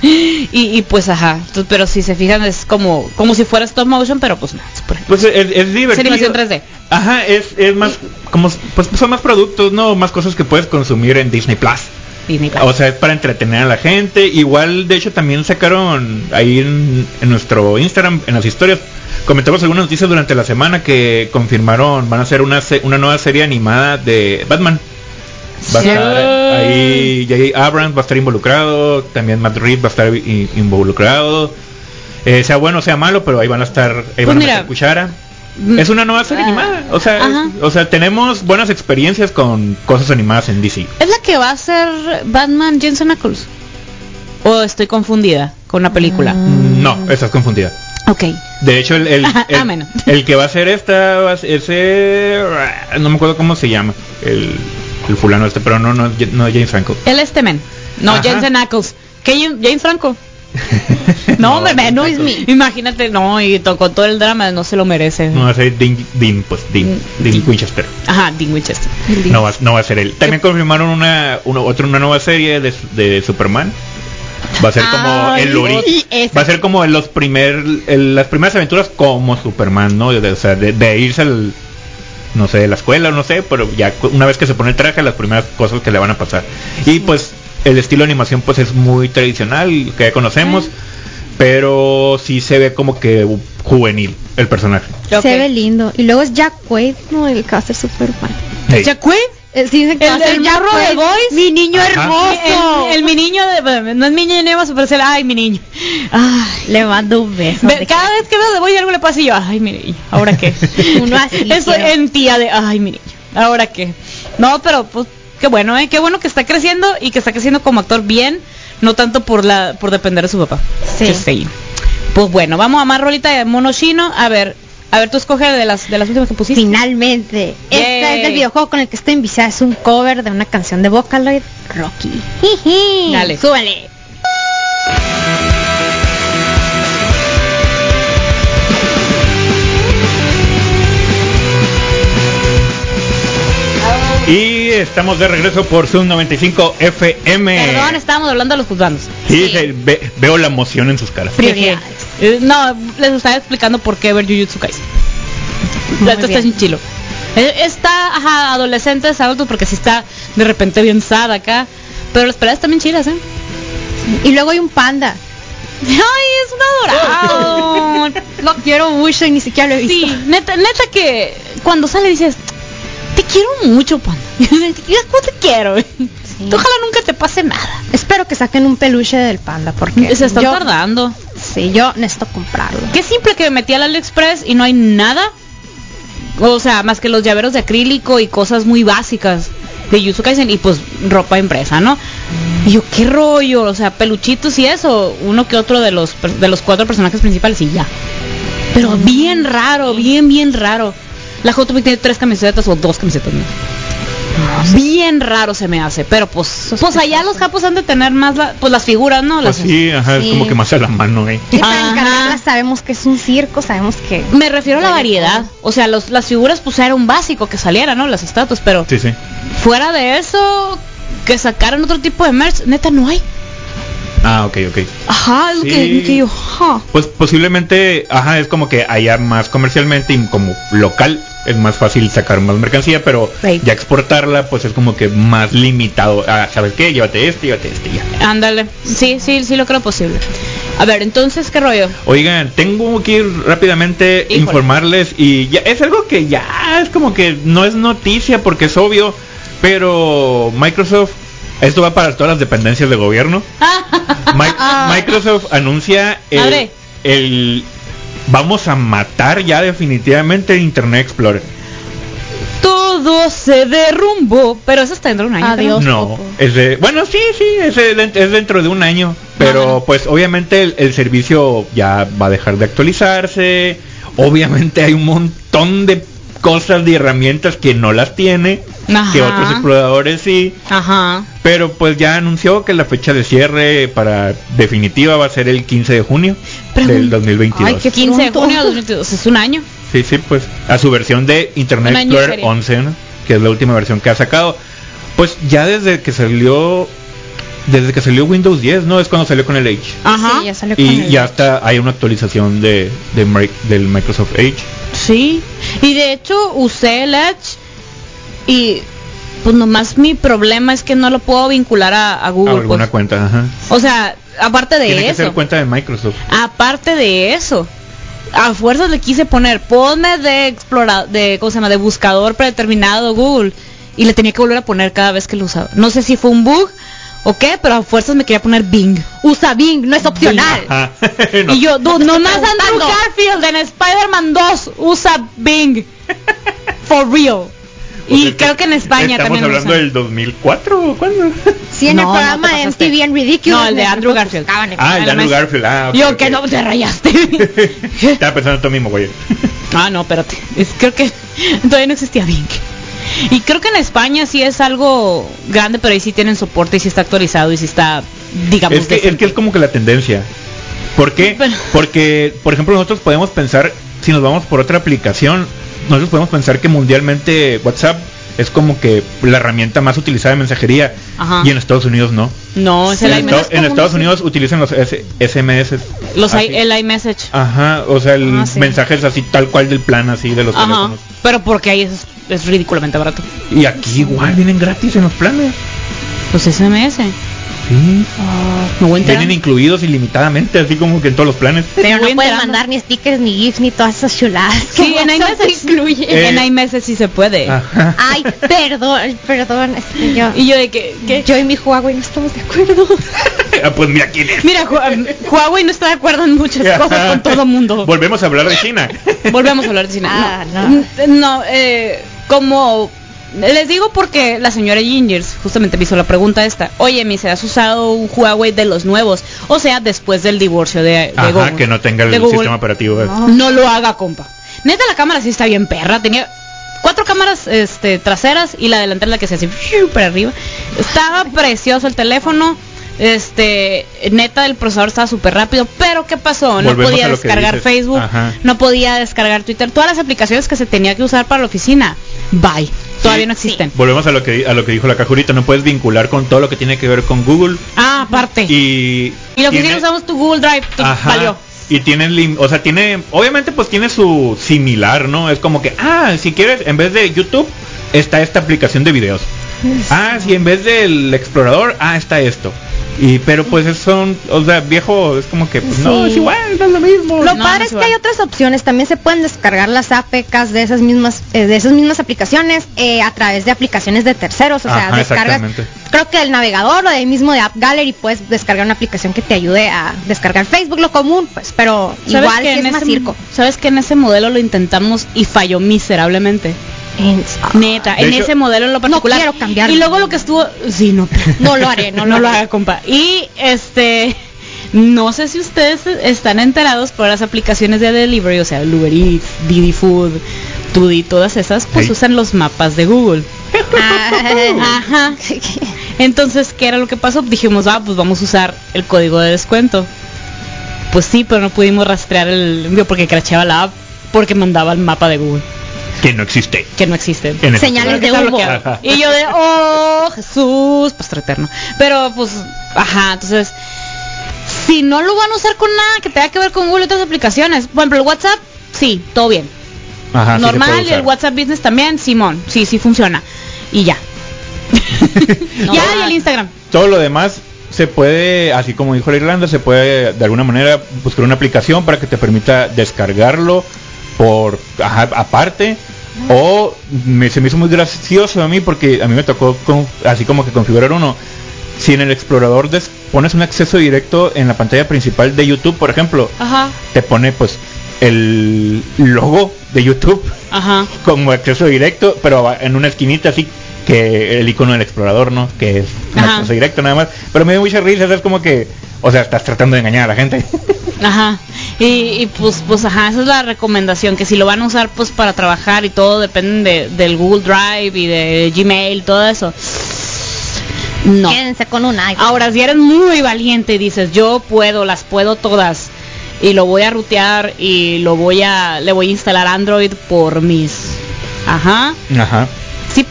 Y, y pues ajá, pero si se fijan es como como si fuera stop motion, pero pues no, es Pues es, es divertido. animación 3D. Ajá, es, es más, como, pues son más productos, ¿no? Más cosas que puedes consumir en Disney Plus. Disney Plus. O sea, es para entretener a la gente. Igual, de hecho, también sacaron ahí en, en nuestro Instagram, en las historias, comentamos algunas noticias durante la semana que confirmaron, van a hacer una, una nueva serie animada de Batman. Va a estar ahí, J.J. Abrams va a estar involucrado, también Matt Reeves va a estar involucrado. Eh, sea bueno sea malo, pero ahí van a estar, ahí Pues van a mira, meter cuchara. mm, Es una nueva serie ah, animada, o sea, o sea, tenemos buenas experiencias con cosas animadas en DC. ¿Es la que va a ser Batman Jensen Ackles? ¿O estoy confundida con la película? No, estás confundida. Ok. De hecho, el, el, Ah, el- bueno. el que va a ser esta, va a ser ese, no me acuerdo cómo se llama, el, el fulano este, pero no, no, no es James Franco. Él este men. No, Ajá. Jensen Ackles. ¿Qué James, Franco? No, me James no Franco. Imagínate, no, y to- con todo el drama no se lo merece. No va a ser Dean, Dean, pues Dean, Mm, Dean Dean. Winchester. Ajá, Dean Winchester. No va, no va a ser él. También confirmaron una, una otra una nueva serie de, de Superman. Va a ser como Ay, el esa. Va a ser como en los primer el- las primeras aventuras como Superman, ¿no? De, o sea, de, de irse al no sé, de la escuela, no sé, pero ya una vez que se pone el traje, las primeras cosas que le van a pasar. Y pues el estilo de animación pues es muy tradicional, que ya conocemos, pero sí se ve como que juvenil el personaje. Se ve lindo. Y luego es Jack Quaid, no, el ser Superman. Hey. ¿Ya fue? Eh, sí, ¿El morro de. Boys? Mi niño Ajá. hermoso. El, el mi niño de, no es mi niño Neva, pero es el ay mi niño. Ay, Le mando un beso. Ve- cada vez que veo de voy algo le pasa y yo, ay mi niño, ¿ahora qué? Uno así Eso quiero. en tía de, ay mi niño, ¿ahora qué? No, pero pues qué bueno, ¿eh? Qué bueno que está creciendo y que está creciendo como actor bien, no tanto por la por depender de su papá. Sí. Pues bueno, vamos a más rolita de mono chino. A ver, a ver, tú escoge de las de las últimas que pusiste. Finalmente. Este Yay. es del videojuego con el que estoy enviciada. Es un cover de una canción de Vocaloid, Rocky. Jiji. Dale. Súbale. Y estamos de regreso por Zoom 95 FM. Perdón, estábamos hablando de los juzgandos. Sí, ve- veo la emoción en sus caras. Prioridades. Eh, No, les estaba explicando por qué ver Jujutsu Kaisen. Esto está sin chilo. Eh, Está, ajá, adolescentes, adultos, porque sí está de repente bien sad acá. Pero las peleas también chidas, ¿eh? Y luego hay un panda. Ay, es un adorado. Lo quiero mucho y ni siquiera lo he visto. sí, neta, neta que cuando sale dices, te quiero mucho, panda. ¿Cómo te quiero? Ojalá nunca te pase nada. Espero que saquen un peluche del panda porque Se están yo, tardando. Yo necesito comprarlo. Qué simple que me metí al AliExpress y no hay nada. O sea, más que los llaveros de acrílico y cosas muy básicas de Yuzu Kaisen y pues ropa impresa, ¿no? Y yo, qué rollo, o sea, peluchitos y eso, uno que otro de los de los cuatro personajes principales y ya. Pero bien raro, bien, bien raro. La Hotmix tiene tres camisetas o dos camisetas. Bien raro se me hace, pero pues, pues allá los japos han de tener más la- pues las figuras, ¿no? Pues Las, sí, ajá, Sí. es como que más a la mano, eh. Para sabemos que es un circo, sabemos que Me refiero a la variedad. O sea, los, las figuras pues era un básico que saliera, ¿no? Las estatuas, pero Sí, sí. fuera de eso, que sacaran otro tipo de merch, neta no hay. Ah, ok, ok. Ajá, Sí. que, que yo. Pues posiblemente, ajá, es como que allá más comercialmente y como local es más fácil sacar más mercancía, pero ya exportarla pues es como que más limitado. Ah, ¿sabes qué? Llévate este, llévate este, ya. Ándale. Sí, sí, sí lo creo posible. A ver, entonces, ¿qué rollo? Oigan, tengo que ir rápidamente Híjole. informarles y ya es algo que ya es como que no es noticia porque es obvio, pero Microsoft, esto va para todas las dependencias de gobierno. Mi- Microsoft anuncia el- vamos a matar ya definitivamente Internet Explorer. Todo se derrumbó, pero eso está dentro de un año. Adiós. No, es de, bueno, sí, sí, es, de- es dentro de un año, pero Ajá. pues obviamente el, el servicio ya va a dejar de actualizarse, obviamente hay un montón de cosas y herramientas que no las tiene, Ajá. que otros exploradores sí, Ajá. pero pues ya anunció que la fecha de cierre para definitiva va a ser el 15 de junio del 2022. Ay, qué 15 de junio de 2022, es un año. Sí, sí, pues a su versión de Internet Explorer sería. 11, ¿no? que es la última versión que ha sacado. Pues ya desde que salió desde que salió Windows 10, ¿no? Es cuando salió con el Edge. Ajá. Sí, ya salió con Y el- ya está hay una actualización de, de del Microsoft Edge. Sí, y de hecho usé el Edge y pues nomás mi problema es que no lo puedo vincular a, a A Google. alguna pues. cuenta, ajá. O sea, aparte de Tiene que eso, ser cuenta de Microsoft. aparte de eso, a fuerzas le quise poner, ponme de explorador, de, ¿cómo se llama? De buscador predeterminado Google y le tenía que volver a poner cada vez que lo usaba. No sé si fue un bug o qué, pero a fuerzas me quería poner Bing. Usa Bing, no es opcional. No. Y yo, "Dude, nomás Andrew. Garfield en Spider-Man 2 usa Bing. For real. O Y sea, creo que en España Estamos también. hablando usan. del 2004 o cuándo? Sí, en No, el no programa pasaste. MTV en Ridiculous. No, el de me- Andrew Garfield. Ah, el de Andrew. Garfield. Ah, ok, Yo ok. que no te rayaste. Estaba pensando en Tommy Maguire. ah, no, espérate. Es, creo que todavía no existía Bing. Y creo que en España sí es algo grande, pero ahí sí tienen soporte y sí está actualizado y sí está, digamos, Es que, es que es como que la tendencia. ¿Por qué? Pero- Porque, por ejemplo, nosotros podemos pensar, si nos vamos por otra aplicación, nosotros podemos pensar que mundialmente WhatsApp es como que la herramienta más utilizada de mensajería Ajá. y en Estados Unidos no. No, es En, el Esta- iMessage. en Estados Unidos utilizan los S- SMS. Los i- el iMessage. Ajá, o sea, el Ah, sí. mensaje es así tal cual del plan así de los Ajá. teléfonos. Pero porque ahí es, es ridículamente barato. Y aquí igual vienen gratis en los planes. Los SMS. Sí. Vienen incluidos ilimitadamente, así como que en todos los planes. Pero no puedes enterando. mandar ni stickers, ni gifs, ni todas esas chuladas. Sí, en iMessage se incluye. Eh, En iMessage sí se puede. Ajá. Ay, perdón, perdón. es que yo, Y yo de que, ¿qué? yo y mi Huawei no estamos de acuerdo. Ah, pues mira quién es. Mira, Hua- Huawei no está de acuerdo en muchas cosas con todo mundo. Volvemos a hablar de China. Volvemos a hablar de cine. Ah, no, no. no, eh, como les digo porque la señora Gingers justamente me hizo la pregunta esta. Oye, me has usado un Huawei de los nuevos, o sea, después del divorcio de, de Ajá, Google. que no tenga el Google. sistema operativo. No. No lo haga, compa. Neta, la cámara sí está bien perra. Tenía cuatro cámaras este, traseras y la delantera la que se hace para arriba. Estaba precioso el teléfono. Este, neta, el procesador estaba súper rápido. Pero ¿qué pasó? No Volvemos podía descargar. Facebook, Ajá. no podía descargar Twitter. Todas las aplicaciones que se tenía que usar para la oficina. Bye. Todavía no existen. Volvemos a lo que a lo que dijo la cajurita, no puedes vincular con todo lo que tiene que ver con Google Ah, aparte. Y, y lo que tiene- sí usamos tu Google Drive, tu Ajá. valió. Y tiene, o sea, tiene, obviamente pues tiene su similar, ¿no? Es como que, ah, si quieres, en vez de YouTube, está esta aplicación de videos. Ah, si en vez del explorador, ah, está esto. Y pero pues es- son, o sea, viejo, es como que, pues, no, Sí. es igual, no es lo mismo. Lo No, padre no es que hay otras opciones. También se pueden descargar las APKs de esas mismas eh, de esas mismas aplicaciones eh, a través de aplicaciones de terceros. O sea, Ajá, descargas. exactamente. Creo que el navegador o de ahí mismo de App Gallery puedes descargar una aplicación que te ayude a descargar Facebook, lo común, pues, pero igual que que es más circo. ¿Sabes que en ese modelo lo intentamos y falló miserablemente? En- Neta, De en hecho, ese modelo en lo particular. quiero cambiarlo. Y luego lo que estuvo, sí, no, No lo haré, no lo no lo haga, compa. Y este, no sé si ustedes están enterados por las aplicaciones de delivery, o sea, Uber Eats, Didi Food, Tudi, todas esas, pues usan los mapas de Google. Ah, Ajá. Entonces, ¿qué era lo que pasó? Dijimos, ah, pues vamos a usar el código de descuento. Pues sí, pero no pudimos rastrear el envío porque cracheaba la app porque mandaba el mapa de Google, Que no existe. que no existe. Señales de humo. Y yo de, oh, Jesús, pastor eterno. Pero pues, ajá, entonces, si no lo van a usar con nada que tenga que ver con Google y otras aplicaciones, por ejemplo, el WhatsApp, sí, todo bien. Ajá, sí Normal, y usar. el WhatsApp Business también, Simón, sí, sí funciona. Y ya. No. ya, y el Instagram. Todo lo demás se puede, así como dijo la Irlanda, se puede de alguna manera buscar una aplicación para que te permita descargarlo por ajá, aparte. O me, se me hizo muy gracioso a mí porque a mí me tocó con- así como que configurar uno. Si en el explorador des- pones un acceso directo en la pantalla principal de YouTube, por ejemplo, Ajá, te pone pues el logo de YouTube ajá. como acceso directo, pero en una esquinita así que el icono del explorador, ¿no? Que es un Ajá. acceso directo nada más. Pero me dio mucha risa, es como que, o sea, estás tratando de engañar a la gente. Ajá. Y, y, pues, pues, ajá, esa es la recomendación, que si lo van a usar pues para trabajar y todo, depende de- del Google Drive y de Gmail, todo eso. No. Quédense con un iPhone. Ahora, si eres muy valiente y dices, yo puedo, las puedo todas, y lo voy a rutear y lo voy a, le voy a instalar Android por mis... Ajá. Ajá. Sí,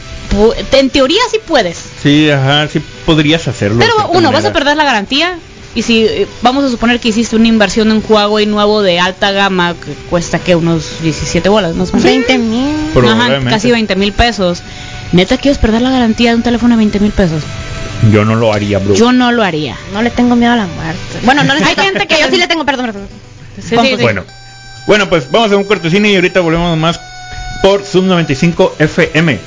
en teoría sí puedes. Sí, ajá, sí podrías hacerlo. Pero uno, vas a perder la garantía. Y si eh, vamos a suponer que hiciste una inversión en un Huawei nuevo de alta gama que cuesta que unos 17 bolas, más o menos. 20 mil. Casi 20 mil pesos. Neta, ¿quieres perder la garantía de un teléfono de 20 mil pesos? Yo no lo haría, bro. Yo no lo haría. No le tengo miedo a la muerte. Bueno, no le Hay gente que- yo sí le tengo perdón. perdón. Sí, Con- sí, sí. Bueno. Bueno, pues vamos a un cortocine y ahorita volvemos más por Sub 95 FM.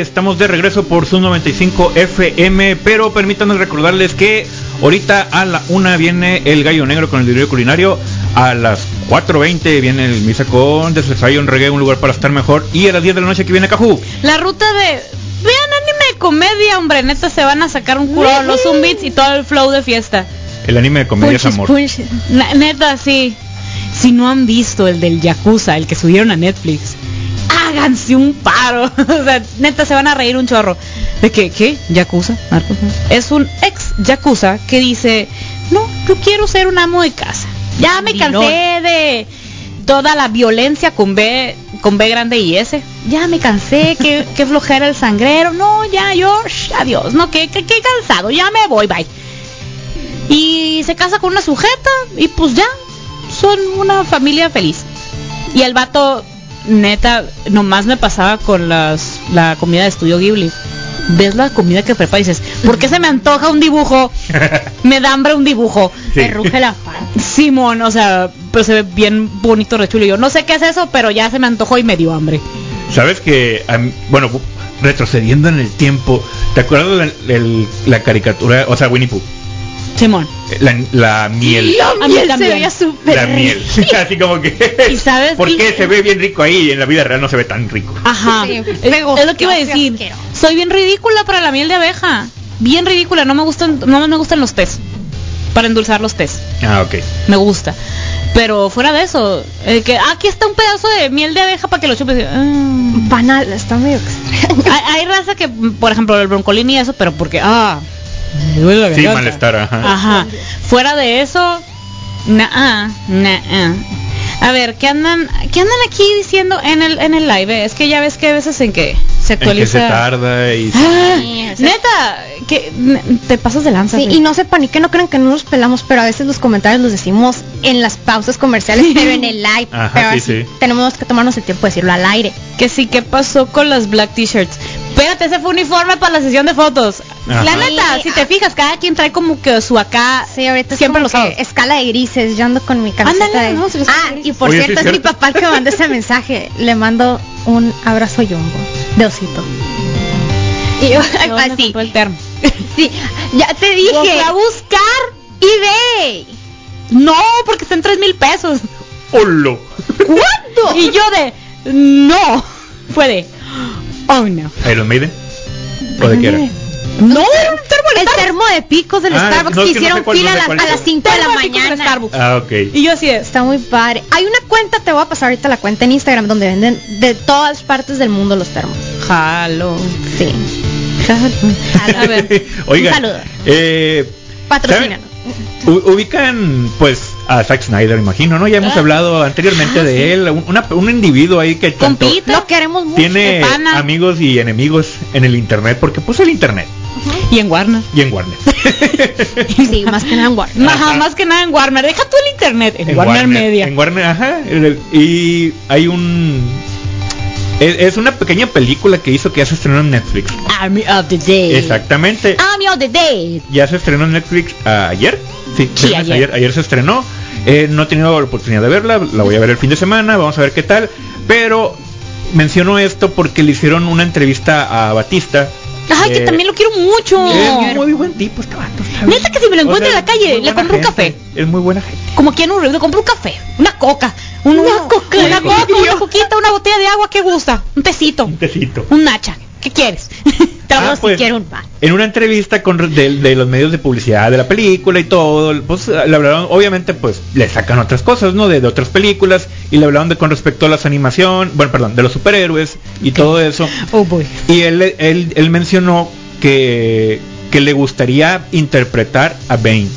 Estamos de regreso por Sub 95 FM, pero permítanos recordarles que ahorita a la una viene el gallo negro con el diario culinario, a las 4.20 viene el misa con Desayun Reggae, un lugar para estar mejor, y a las 10 de la noche que viene Cajú. La ruta de... Vean anime de comedia, hombre. Neta, se van a sacar un curado los zumbits y todo el flow de fiesta. El anime de comedia es amor. punches. Neta, sí. Si no han visto el del Yakuza, el que subieron a Netflix, háganse un paro. o sea, neta, se van a reír un chorro. ¿De qué? ¿Qué? ¿Yakuza? ¿Narcos? Es un ex Yakuza que dice, no, yo quiero ser un amo de casa. Ya me cansé de toda la violencia con B, con B grande y S. Ya me cansé, que, que flojera el sangrero. No, ya, yo, sh, adiós. No, que, que, que cansado, ya me voy, bye. Y se casa con una sujeta y pues ya, son una familia feliz. Y el vato, neta, nomás me pasaba con las, la comida de estudio Ghibli. Ves la comida que prepara y dices, ¿por qué se me antoja un dibujo? Me da hambre un dibujo. Sí. Me ruge la. Simón, o sea, pero se ve bien bonito, re chulo. Y yo no sé qué es eso, pero ya se me antojó y me dio hambre. Sabes que, bueno, bu- retrocediendo en el tiempo, ¿te acuerdas de la, la caricatura, o sea, Winnie Pooh? Simón. La, la miel. A mí miel se veía súper La miel. Así como que. ¿Y sabes? ¿Por Y- qué se ve bien rico ahí y en la vida real no se ve tan rico? Ajá. Sí, es, lo que iba a decir. Soy bien ridícula para la miel de abeja. Bien ridícula. No me gustan, no me gustan los tés. Para endulzar los tés. Ah, ok. Me gusta. Pero fuera de eso, el que aquí está un pedazo de miel de abeja para que lo chupes. ah. Banal, está medio extraño. hay, hay raza que, por ejemplo, el broncolín y eso, pero porque, ah, Me duele la Sí, garganta. malestar, ajá. Ajá. Fuera de eso, nah, nah. A ver, ¿qué andan, qué andan aquí diciendo en el en el live? Es que ya ves que a veces en que se En que actualiza. se tarda y... Ah, Sí, o sea- neta, que te pasas de lanza. Sí, y no se paniquen, no crean que no nos pelamos, pero a veces los comentarios los decimos en las pausas comerciales, pero en el live. Ajá, pero sí, así sí. tenemos que tomarnos el tiempo de decirlo al aire. Que sí, ¿qué pasó con las black t-shirts? Ese fue uniforme para la sesión de fotos. Ajá. La neta, Sí, si te fijas, cada quien trae como que su acá. Sí, ahorita Siempre es los como sábados. que escala de grises, yo ando con mi camiseta Ándale, de... no, si los Ah, y por Oye, sí, cierto, es mi cierto. papá el que me mandó ese mensaje. Le mando un abrazo jumbo de osito. Y yo, ¿Dónde así. el termo? Sí, ya te dije. a buscar. eBay. No, porque está en tres mil pesos. ¡Holo! ¿Cuánto? Y yo de, no. Fue de, oh no. ¿Iron Maiden? ¿O de qué era? No, El termo de picos del Ah, Starbucks no, que no sé hicieron cuál- fila no sé a las, cuál a es. las 5 de la Termo de picos del mañana. Starbucks. Ah, ok. Y yo así es. Está muy padre. Hay una cuenta, te voy a pasar ahorita la cuenta en Instagram donde venden de todas partes del mundo los termos. Jalo. Sí. A ver. Oigan, Un saludo. eh, Patrocínanos. U- ubican pues a Zack Snyder, imagino, ¿no? Ya hemos Ah. hablado anteriormente Ah, de sí. él, un, una- un individuo ahí que tanto Compita. Lo queremos mucho. tiene amigos y enemigos en el internet, porque puso el internet Y en Warner. y en Warner. Sí, más que nada en Warner. Ajá, Ajá. más que nada en Warner. Deja tú el internet. En, Warner, Media. En Warner, ajá. en y hay un es, una pequeña película que hizo que ya se estrenó en Netflix. Army of the Day. Exactamente. Army of the Day. Ya se estrenó en Netflix ayer. Sí, ayer. ayer. se estrenó. Eh, no he tenido la oportunidad de verla. La voy a ver el fin de semana. Vamos a ver qué tal. Pero menciono esto porque le hicieron una entrevista a Batista. Ay, que Eh, también lo quiero mucho. Es muy buen tipo este vato. está Neta que si me lo O encuentro en la calle, le compro un café. Es muy buena gente. Como quien un le compro un café, una coca, un- Una coca. una Una coca, una coquita, una botella de agua, ¿qué gusta? Un tecito, Un tecito. un nacha, ¿qué quieres? Te lo Ah, si pues, quiero un pan. En una entrevista con de, de los medios de publicidad de la película y todo, pues le hablaron, obviamente pues le sacan otras cosas, ¿no? De, de otras películas y le hablaron de con respecto a las animación, bueno, perdón, de los superhéroes y todo eso. Oh boy. Y él, él, él mencionó que, que le gustaría interpretar a Bane.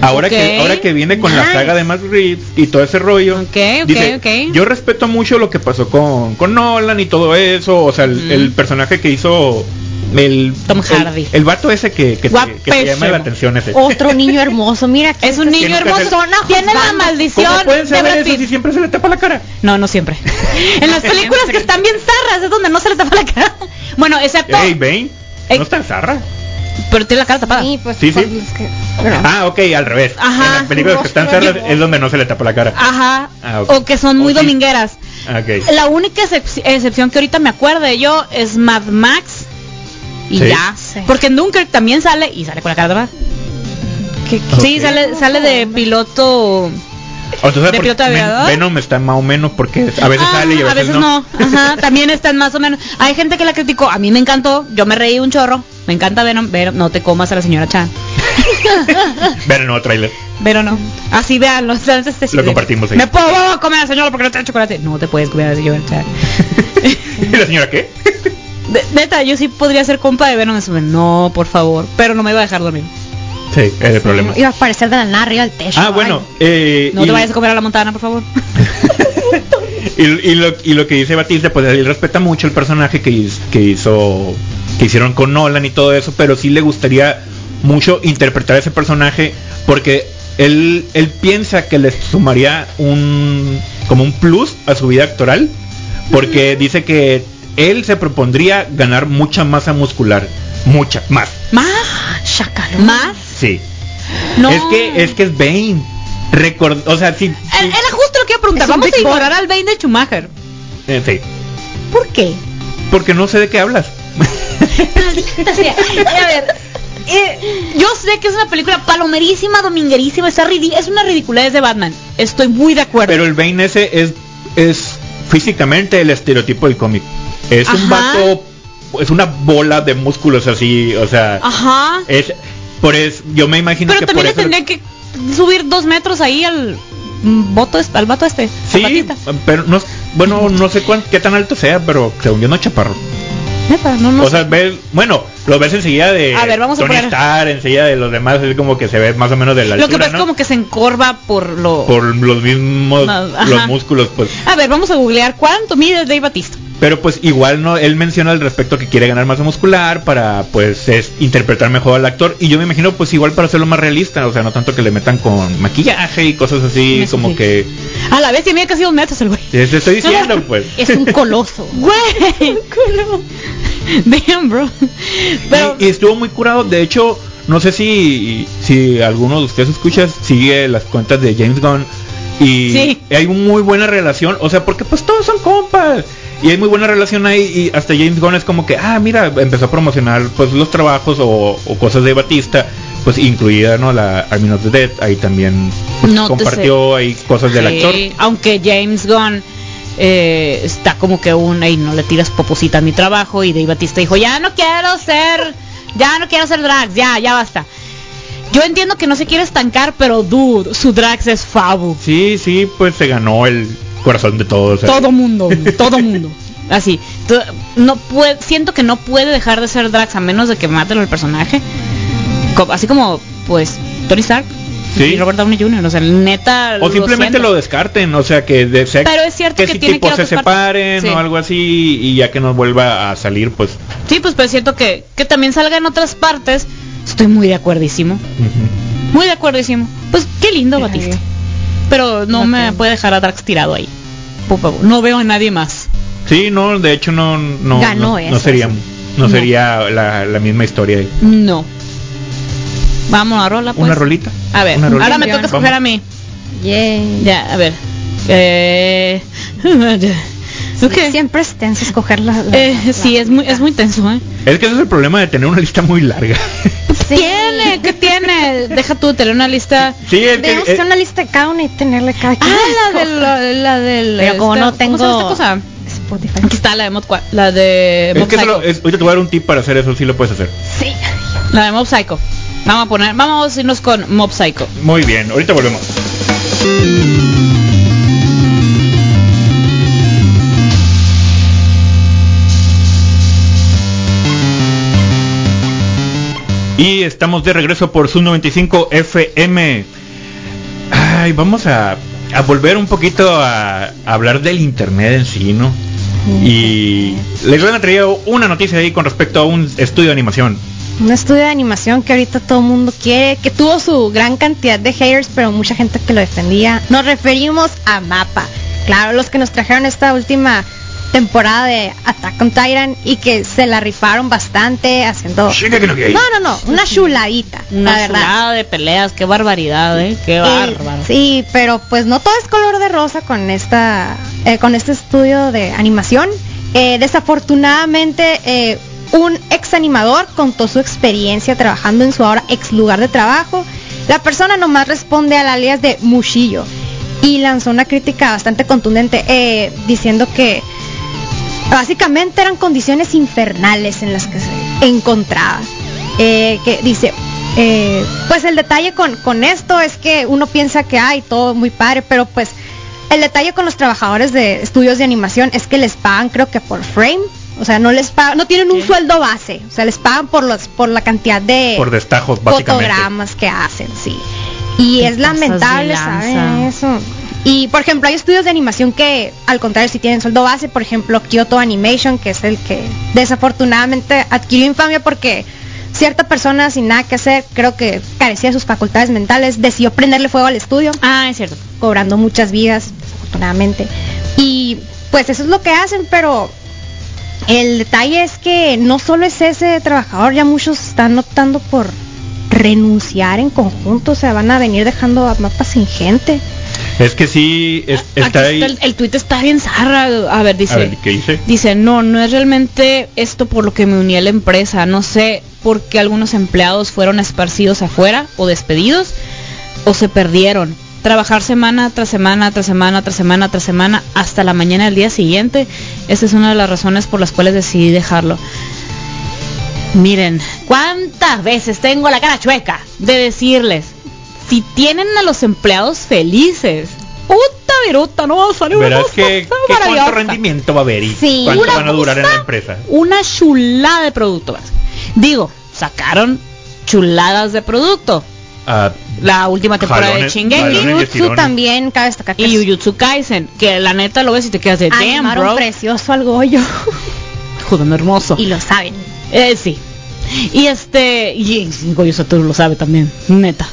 Ahora que ahora que viene con la saga de Matt Reeves y todo ese rollo, Ok, ok, dice, ok. yo respeto mucho lo que pasó con, con Nolan y todo eso, o sea, el, el personaje que hizo el Tom el- Hardy. el, vato ese que, que, te, que te Guapísimo. llama la atención ese. Otro niño hermoso. Mira, aquí Es un niño que hermoso. Tiene la maldición ¿Cómo pueden de saber eso si siempre se le tapa la cara? No, no siempre. en las películas que están bien zarras es donde no se le tapa la cara. Bueno, excepto. Ey, Bane, no está en zarra. Pero tiene la cara tapada. Sí, pues, Sí, sí. es que- bueno. Ah, ok, al revés. Ajá. En las películas que están cerradas es donde no se le tapa la cara. Ajá. Ah. O que son muy O sí. domingueras. Ok. La única excep- excepción que ahorita me acuerde yo es Mad Max. Y Sí. ya. Sí. Porque en Dunkirk también sale y sale con la cara tapada. Sí, Ok. sale, sale de piloto. Entonces, ¿De por- piloto aviador? Venom está más o menos porque a veces Ah, sale y a veces, no. Ajá, también están más o menos. Hay gente que la criticó. A mí me encantó. Yo me reí un chorro. Me encanta Venom. Pero no te comas a la señora Chan. Ver el nuevo trailer. Pero no. Así vean los este Lo compartimos ahí. Me puedo comer a la señora porque no trae chocolate. No te puedes comer a la señora Chan. ¿Y la señora qué? De- neta, yo sí podría ser compa de Venom. Eso, No, por favor. Pero no me iba a dejar dormir. Sí, es el problema. Iba a aparecer de la nada arriba del techo. Ah, bueno. Eh, No y, te vayas a comer a la montana, por favor. Y, y lo, y lo que dice Batista, pues él respeta mucho el personaje que, hiz- que hizo, que hicieron con Nolan y todo eso, pero sí le gustaría mucho interpretar ese personaje porque él, él piensa que le sumaría un como un plus a su vida actoral porque dice que él se propondría ganar mucha masa muscular, mucha más. ¿Más? ¿Más? Sí. No. Es que es que es Bane. Record, o sea, sí, sí, Era justo a preguntar. Es un Vamos a ignorar al Bane de Schumacher. eh, sí. ¿Por qué? Porque no sé de qué hablas. Sea. A ver, eh, yo sé que es una película palomerísima, dominguerísima, está ridi- es una ridiculez de Batman. Estoy muy de acuerdo. Pero el Bane ese es, es físicamente el estereotipo del cómic. Es un vato, es una bola de músculos así, o sea, Ajá. es por eso, yo me imagino Pero que también le por eso. tendría que subir dos metros ahí al voto al vato este. Sí, pero no, bueno, no sé cuán, qué tan alto sea, pero según yo no es chaparro. Neta, no, no o sé. sea, ves, bueno, lo ves enseguida de A ver, vamos a Tony poner- Stark, enseguida de los demás, es como que se ve más o menos de la Lo altura, que pasa es como que se encorva por lo... por los mismos No, los músculos, pues. A ver, vamos a googlear cuánto mide Dave Batista. Pero pues igual no, él menciona al respecto que quiere ganar masa muscular para pues es, interpretar mejor al actor y yo me imagino pues igual para hacerlo más realista, o sea, no tanto que le metan con maquillaje y cosas así, como sí. que A la vez mide casi dos metros el güey. te estoy diciendo pues. Es un coloso. Güey, culo. Damn, bro. Pero Y, y estuvo muy curado, de hecho, no sé si si alguno de ustedes escucha sigue las cuentas de James Gunn y Sí. hay muy buena relación, o sea, porque pues todos son compas. Y hay muy buena relación ahí y hasta James Gunn es como que, ah, mira, empezó a promocionar pues los trabajos o, o cosas de Batista, pues incluida, ¿no? La Army of the Dead, ahí también pues, No compartió ahí cosas del actor. aunque James Gunn eh, está como que un ahí no le tiras poposita a mi trabajo y Dave Batista dijo, ya no quiero ser, ya no quiero ser drags, ya, ya basta. Yo entiendo que no se quiere estancar, pero dude, su drags es fabu. Sí, sí, pues se ganó el corazón de todos. Todo mundo, todo mundo. Así, no puede, siento que no puede dejar de ser Drax a menos de que maten al personaje. Así como, pues, Tony Stark Sí. y Robert Downey Jr. O sea, neta. O simplemente siento. lo descarten, o sea que de sea Pero es cierto que tiene tipo que ir a se separen Sí. o algo así y ya que nos vuelva a salir, pues. Sí, pues, pero es cierto que, que también salga en otras partes. Estoy muy de acuerdísimo. ujú. Muy de acuerdísimo. Pues qué lindo Batista. Pero no me puede dejar a Drax tirado ahí. Por favor, No veo a nadie más. Sí, no, de hecho no no Ganó no, eso, no sería no, No. sería la, la misma historia. ahí. No. Vamos a rola, pues. Una rolita. A ver, rolita. ahora me toca escoger Vamos. a mí. Ya, a ver. Eh... Siempre es tenso escoger la, la- Eh, la- sí, es muy, es muy tenso, ¿eh? Es que ese es el problema de tener una lista muy larga. Sí. Tiene, ¿qué tiene? Deja tú tener una lista. sí, es que Debemos eh, una lista de cada una y tenerle cada quien. Ah, la del, la, la del. Pero como esta- no tengo ¿Cómo esta cosa? Spotify. Aquí está la de Qua- la de es que Psycho. solo, es, ahorita te voy a dar un tip para hacer eso, sí lo puedes hacer. Sí. La de Mob Psycho. Vamos a poner, vamos a irnos con Mob Psycho. Muy bien, ahorita volvemos. Y estamos de regreso por Sub 95 FM. Ay, vamos a, a volver un poquito a, hablar del internet en sí, ¿no? Y les voy a traer una noticia ahí con respecto a un estudio de animación. Un estudio de animación que ahorita todo el mundo quiere, que tuvo su gran cantidad de haters, pero mucha gente que lo defendía. Nos referimos a Mapa. Claro, los que nos trajeron esta última temporada de Attack on Titan y que se la rifaron bastante haciendo... No. No, no, no, una chuladita, Una la verdad. chulada de peleas, qué barbaridad, eh, qué Eh, bárbaro. sí, pero pues no todo es color de rosa con esta eh, con este estudio de animación. Eh, desafortunadamente, eh, un ex animador contó su experiencia trabajando en su ahora ex lugar de trabajo. La persona nomás responde al alias de Mushillo y lanzó una crítica bastante contundente eh, diciendo que básicamente eran condiciones infernales en las que se encontraba. Eh, que dice, eh, pues el detalle con, con esto es que uno piensa que hay todo muy padre, pero pues el detalle con los trabajadores de estudios de animación es que les pagan creo que por frame, o sea, no les pagan, no tienen un sueldo base, o sea, les pagan por los por la cantidad de Por destajos, básicamente. fotogramas que hacen, sí. Y es lamentable. Eso. Y por ejemplo, hay estudios de animación que al contrario si tienen sueldo base, por ejemplo, Kyoto Animation, que es el que desafortunadamente adquirió infamia porque cierta persona sin nada que hacer, creo que carecía de sus facultades mentales, decidió prenderle fuego al estudio Ah, es cierto. cobrando muchas vidas, desafortunadamente. Y pues eso es lo que hacen, pero el detalle es que no solo es ese trabajador, ya muchos están optando por renunciar en conjunto, o sea, van a venir dejando a mapas sin gente. Es que sí, es- Aquí está ahí. el, el tuit está bien zarra. A ver, dice. A ver, ¿qué dice? Dice, no, no es realmente esto por lo que me uní a la empresa. No sé por qué algunos empleados fueron esparcidos afuera o despedidos o se perdieron. Trabajar semana tras semana, tras semana, tras semana, tras semana, hasta la mañana del día siguiente. Esa es una de las razones por las cuales decidí dejarlo. Miren, ¿cuántas veces tengo la cara chueca de decirles, si tienen a los empleados felices, puta viruta, ¿no? Salió una Verás cosa que, que cuánto rendimiento va a haber y Sí. cuánto Una van a durar en la empresa. Una chulada de producto. Digo, sacaron chuladas de producto. Ah, La última temporada Jalones, de Shingeki Jujutsu también cabe destacar y Jujutsu Kaisen, que la neta lo ves y te quedas de damn, animaron bro. precioso al Goyo Joder, hermoso. y lo saben. Eh, sí. Y este, y Goyo Satoru lo sabe también, neta.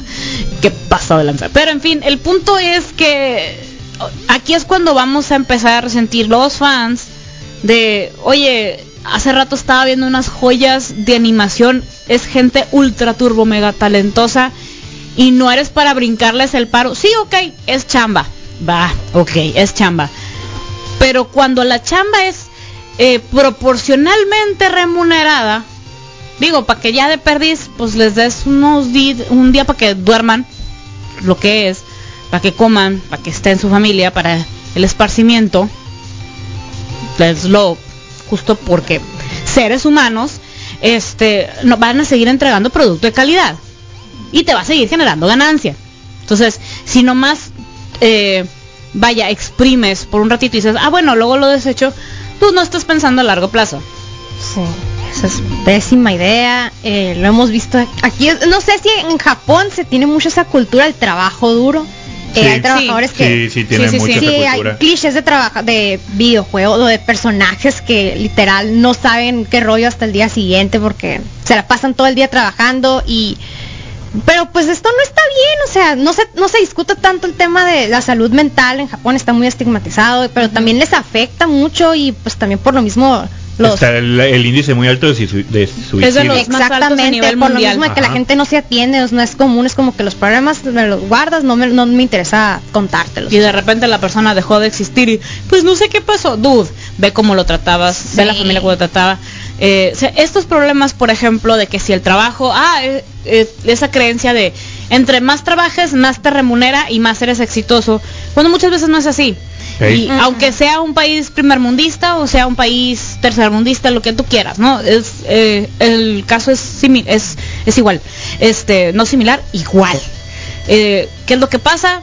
Qué pasado de lanza. Pero en fin, el punto es que aquí es cuando vamos a empezar a sentir los fans de, oye, hace rato estaba viendo unas joyas de animación, es gente ultra turbo mega talentosa y no eres para brincarles el paro. Sí, ok, es chamba. Va, ok, es chamba. Pero cuando la chamba es eh, proporcionalmente remunerada, digo, para que ya de perdiz, pues les des unos di- un día para que duerman, lo que es, para que coman, para que estén su familia, para el esparcimiento, es lo justo porque seres humanos este no van a seguir entregando producto de calidad y te va a seguir generando ganancia. Entonces, si nomás eh, vaya, exprimes por un ratito y dices, ah, bueno, luego lo desecho, tú no estás pensando a largo plazo. Sí, esa es pésima idea. eh, lo hemos visto aquí. No sé si en Japón se tiene mucho esa cultura del trabajo duro. Eh, Sí. hay trabajadores que Sí, sí, tiene Sí, sí, mucha sí. esa Sí, hay clichés de trabajo de videojuegos o de personajes que literal no saben qué rollo hasta el día siguiente porque se la pasan todo el día trabajando y pero pues esto no está bien, o sea, no se no se discute tanto el tema de la salud mental en Japón está muy estigmatizado, pero también les afecta mucho y pues también por lo mismo los Está el, el índice muy alto de, suicidio. de suicidio. los más altos a Exactamente, nivel por mundial. lo mismo de que Ajá. la gente no se atiende, no es común, es como que los problemas me los guardas, no me, no me interesa contártelos. Y de repente la persona dejó de existir y pues no sé qué pasó. Dude, ve cómo lo tratabas, ve la familia cómo lo trataba. Eh, o sea, estos problemas, por ejemplo, de que si el trabajo, ah, eh, eh, esa creencia de entre más trabajes, más te remunera y más eres exitoso, cuando muchas veces no es así. Y aunque sea un país primermundista o sea un país tercermundista, lo que tú quieras, ¿no? Es eh, el caso es simi- es es igual, este, no similar, igual. Eh, ¿Qué es lo que pasa?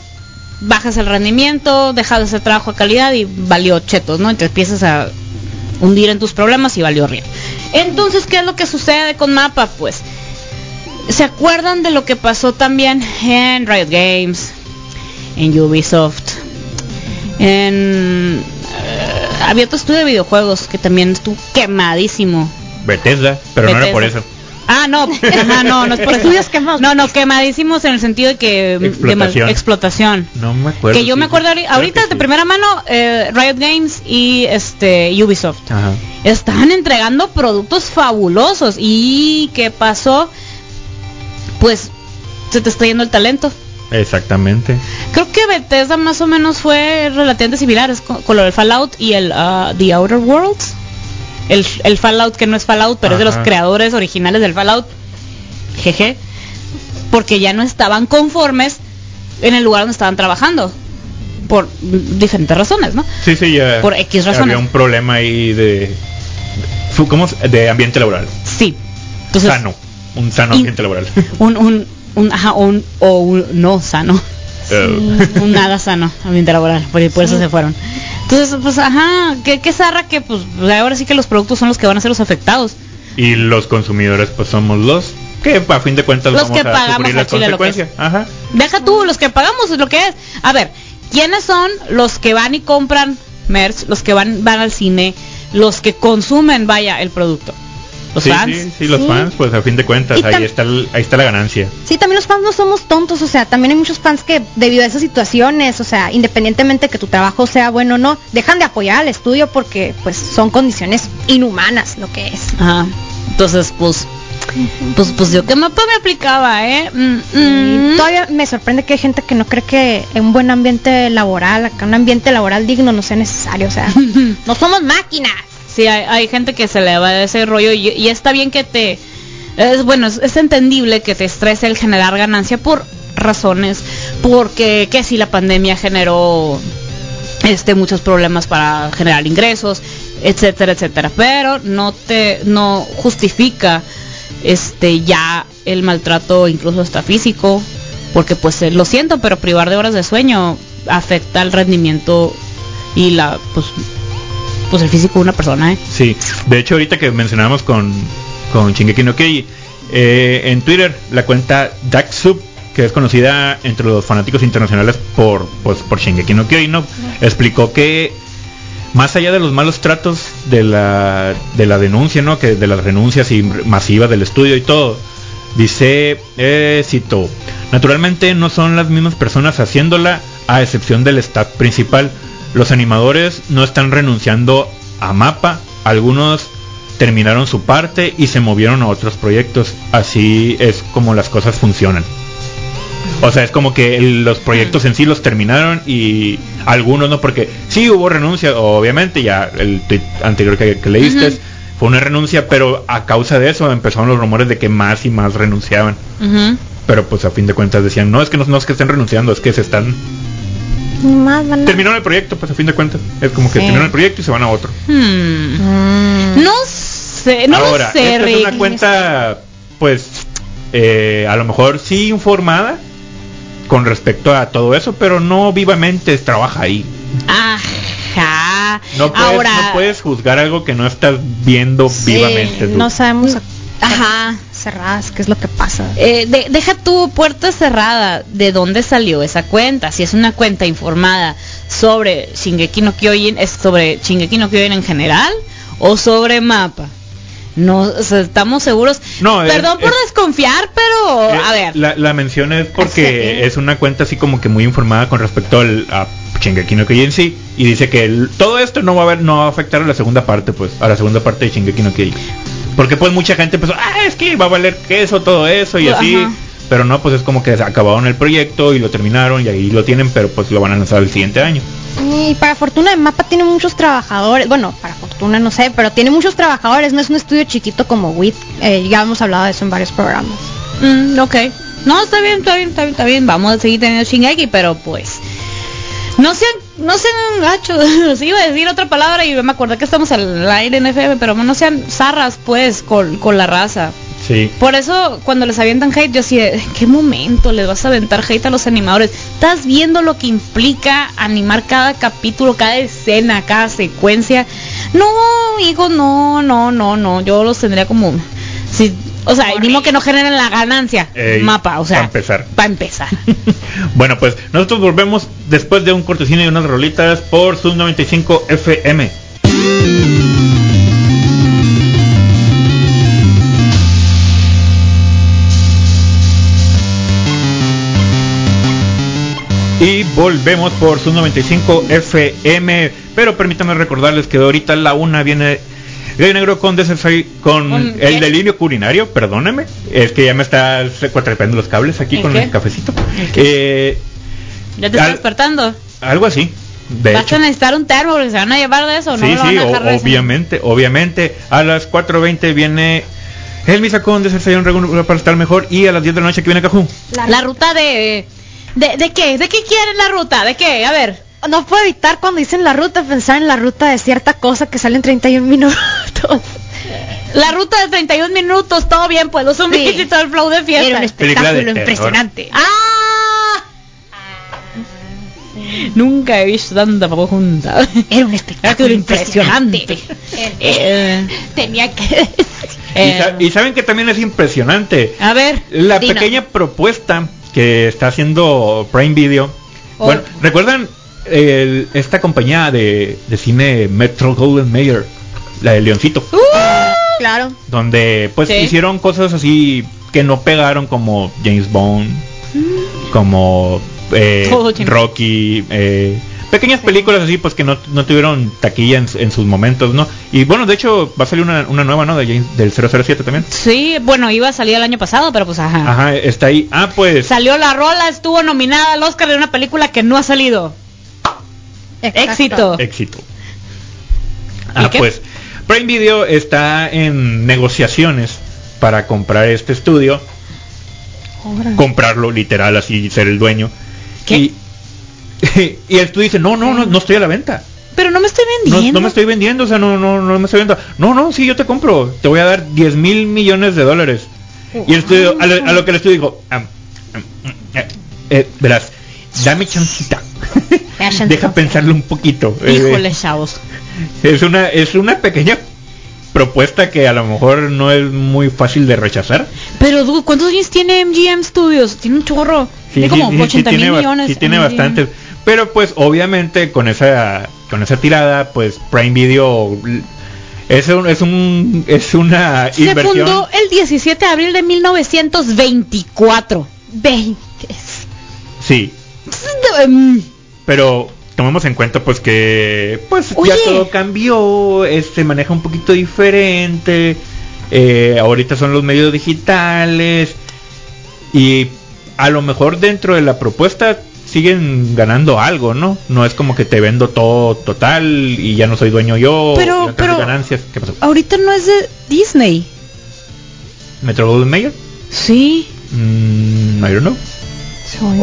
Bajas el rendimiento, dejas de hacer trabajo de calidad y valió chetos, ¿no? Y te empiezas a hundir en tus problemas y valió rien. Entonces, ¿qué es lo que sucede con Mapa? Pues, ¿se acuerdan de lo que pasó también en Riot Games, en Ubisoft, en... eh, había otro estudio de videojuegos que también estuvo quemadísimo. Bethesda, pero no era por Bethesda. eso. Ah, no, ajá, no, no es por. Estudios quemados. No, no, quemadísimos en el sentido de que de mal- Explotación. explotación. No me acuerdo. Que yo sí, me acuerdo ahorita que de sí. primera mano eh, Riot Games y este Ubisoft Ajá. estaban entregando productos fabulosos y qué pasó pues se te está yendo el talento Exactamente. creo que Bethesda más o menos fue relativamente similar es con, con lo del Fallout y el ah, The Outer Worlds el, el Fallout que no es Fallout pero es de los creadores originales del Fallout jeje porque ya no estaban conformes en el lugar donde estaban trabajando por diferentes razones no Sí, sí, ya. Por X razones. Había un problema ahí de. ¿Cómo? De ambiente laboral. sí entonces sano. Un sano ambiente laboral. un un un ajá un o un no sano. Eh, un nada sano ambiente laboral por, por eso se fueron. Entonces pues ajá qué, qué zarra que pues ahora sí que los productos son los que van a ser los afectados y los consumidores, pues somos los que a fin de cuentas Los vamos que a pagamos las chile lo que es. consecuencias. Ajá. deja tú los que pagamos es lo que es. A ver quiénes son los que van y compran merch los que van van al cine los que consumen vaya el producto los sí, fans sí, sí, los Sí. fans, pues a fin de cuentas, ahí está, el- ahí está la ganancia. Sí, también los fans no somos tontos, o sea, también hay muchos fans que debido a esas situaciones, o sea, independientemente que tu trabajo sea bueno o no, dejan de apoyar al estudio porque pues son condiciones inhumanas lo que es. Ajá. entonces pues pues pues yo que mapa me aplicaba eh Mm, Y mm. todavía me sorprende que hay gente que no cree que un buen ambiente laboral, un ambiente laboral digno no sea necesario, o sea, no somos máquinas. Sí, hay, gente que se le va de ese rollo y, está bien que te... Es bueno, es, es entendible que te estrese el generar ganancia por razones, porque que si la pandemia generó este muchos problemas para generar ingresos, etcétera, etcétera, pero no te no justifica este ya el maltrato incluso hasta físico, porque pues eh, lo siento, pero privar de horas de sueño afecta el rendimiento y la pues pues el físico de una persona, ¿eh? Sí, de hecho ahorita que mencionamos con, con Shingeki no Kyojin, eh, en Twitter la cuenta Daxub, que es conocida entre los fanáticos internacionales por, pues, por Shingeki no Kyojin, ¿no? explicó que más allá de los malos tratos de la, de la denuncia, ¿no? que de las renuncias y masivas del estudio y todo, dice, eh, cito, naturalmente no son las mismas personas haciéndola a excepción del staff principal. Los animadores no están renunciando a mapa, algunos terminaron su parte y se movieron a otros proyectos. Así es como las cosas funcionan. O sea, es como que los proyectos en sí los terminaron y algunos no, porque sí hubo renuncia, obviamente, ya el tweet anterior que, que leíste fue una renuncia, pero a causa de eso empezaron los rumores de que más y más renunciaban. Pero pues a fin de cuentas decían, no es que no, no es que estén renunciando, es que se están... Más van a- Terminaron el proyecto, pues a fin de cuentas. Es como que Sí. terminaron el proyecto y se van a otro. Hmm. Mm. No sé, no Ahora, lo sé, esta es una cuenta, pues, eh, a lo mejor sí informada con respecto a todo eso, pero no vivamente trabaja ahí. Ajá. No puedes, Ahora, no puedes juzgar algo que no estás viendo vivamente. tú. No sabemos Ajá. Cerradas qué es lo que pasa. Eh, de- deja tu puerta cerrada. ¿De dónde salió esa cuenta? Si es una cuenta informada sobre Shingeki no Kyojin, ¿es sobre Shingeki no Kyojin en general o sobre mapa? No, o sea, estamos seguros. No, es- Perdón por es- desconfiar, pero Eh, a ver. La, la mención es porque es una cuenta así como que muy informada con respecto al a Shingeki no Kyojin sí y dice que el- todo esto no va a haber no va a afectar a la segunda parte pues a la segunda parte de Shingeki no Kyojin porque pues mucha gente empezó ah es que va a valer queso todo eso y así Ajá. pero no pues es como que acabaron el proyecto y lo terminaron y ahí lo tienen pero pues lo van a lanzar el siguiente año Y para fortuna de Mapa tiene muchos trabajadores, bueno, para fortuna no sé, pero tiene muchos trabajadores, no es un estudio chiquito como WIT, eh, ya hemos hablado de eso en varios programas. Mm, ok. No, está bien, está bien, está bien, está bien. Vamos a seguir teniendo Shingeki, pero pues. No sean, no sean gachos. Iba a decir otra palabra y me acordé que estamos al aire en FM, pero no sean zarras, pues, con, con la raza. sí Por eso, cuando les avientan hate, yo así, ¿en qué momento les vas a aventar hate a los animadores? Estás viendo lo que implica animar cada capítulo, cada escena, cada secuencia. No, hijo, no, no, no, no. Yo los tendría como... Sí, o sea, mismo que no generen la ganancia. Ey, mapa, o sea. pa' empezar. Para empezar. bueno pues nosotros volvemos después de un cortesino y unas rolitas por Sub 95 FM Y volvemos por Sub 95 FM. Pero permítanme recordarles que ahorita la una viene Gallo Negro con con ¿Con el delirio culinario, perdóneme. Es que ya me está secuatrapando los cables aquí ¿El con qué? el cafecito. Eh, ¿Ya te estás despertando? algo así. De ¿Vas hecho. a necesitar un termo porque se van a llevar de eso? ¿No sí, sí, o- obviamente, obviamente. A las 4.20 viene el misacón de Desert regular para estar mejor. Y a las 10 de la noche que viene Cajú. La ruta de, de... ¿De qué? ¿De qué quieren la ruta? ¿De qué? A ver. No puedo evitar cuando dicen la ruta pensar en la ruta de cierta cosa que sale en 31 minutos. La ruta de 31 minutos, todo bien, pues los zombies Sí. y todo el flow de fiesta. Era un espectáculo impresionante. ¡Ah! Nunca he visto tanta poco junta. Era un espectáculo impresionante. Eh, Tenía que Y, eh, sa- y saben que también es impresionante. a ver. La pequeña propuesta que está haciendo Prime Video. Oh. Bueno, ¿recuerdan el- esta compañía de, de cine Metro Golden Mayer? La de Leoncito. Uh, Claro. donde pues Sí. hicieron cosas así que no pegaron como James Bond, como eh, Rocky, eh, pequeñas películas así pues que no, no tuvieron taquilla en, en sus momentos, ¿no? Y bueno, de hecho va a salir una, una nueva, ¿no? De James- del 007 también. sí, bueno, iba a salir el año pasado, pero pues ajá. Ajá, está ahí. Ah, pues Salió la rola, estuvo nominada al Oscar de una película que no ha salido. Exacto. Éxito. éxito. ¿Y Ah, pues Prime Video está en negociaciones para comprar este estudio, Órale. comprarlo literal así ser el dueño. ¿Qué? Y, y el estudio dice, no, no, no, no estoy a la venta. Pero no me estoy vendiendo. no me estoy vendiendo, o sea, no, no, no me estoy vendiendo. No, no, sí, yo te compro. Te voy a dar 10 mil millones de dólares. Y el estudio, a lo, a lo que el estudio dijo, "Am, am, mm, eh, eh, verás, Dame chancita. Deja pensarlo un poquito. Eh, Híjole, chavos. es una es una pequeña propuesta que a lo mejor no es muy fácil de rechazar. Pero, dude, ¿cuántos años tiene MGM Studios? Tiene un chorro. tiene como 80 tiene, mil millones. sí tiene MGM. bastantes. Pero pues obviamente con esa con esa tirada, pues Prime Video es un, es un es una Se inversión. fundó el 17 de abril de 1924. 20. Sí, pero tomemos en cuenta pues que pues Oye. ya todo cambió, es- se maneja un poquito diferente. eh, ahorita son los medios digitales y a lo mejor dentro de la propuesta siguen ganando algo, ¿no? No es como que te vendo todo total y ya no soy dueño yo. Pero- pero- ganancias. ¿Qué pasó? Ahorita no es de Disney. Metro Golden Mayer. Sí. Mm, I don't know.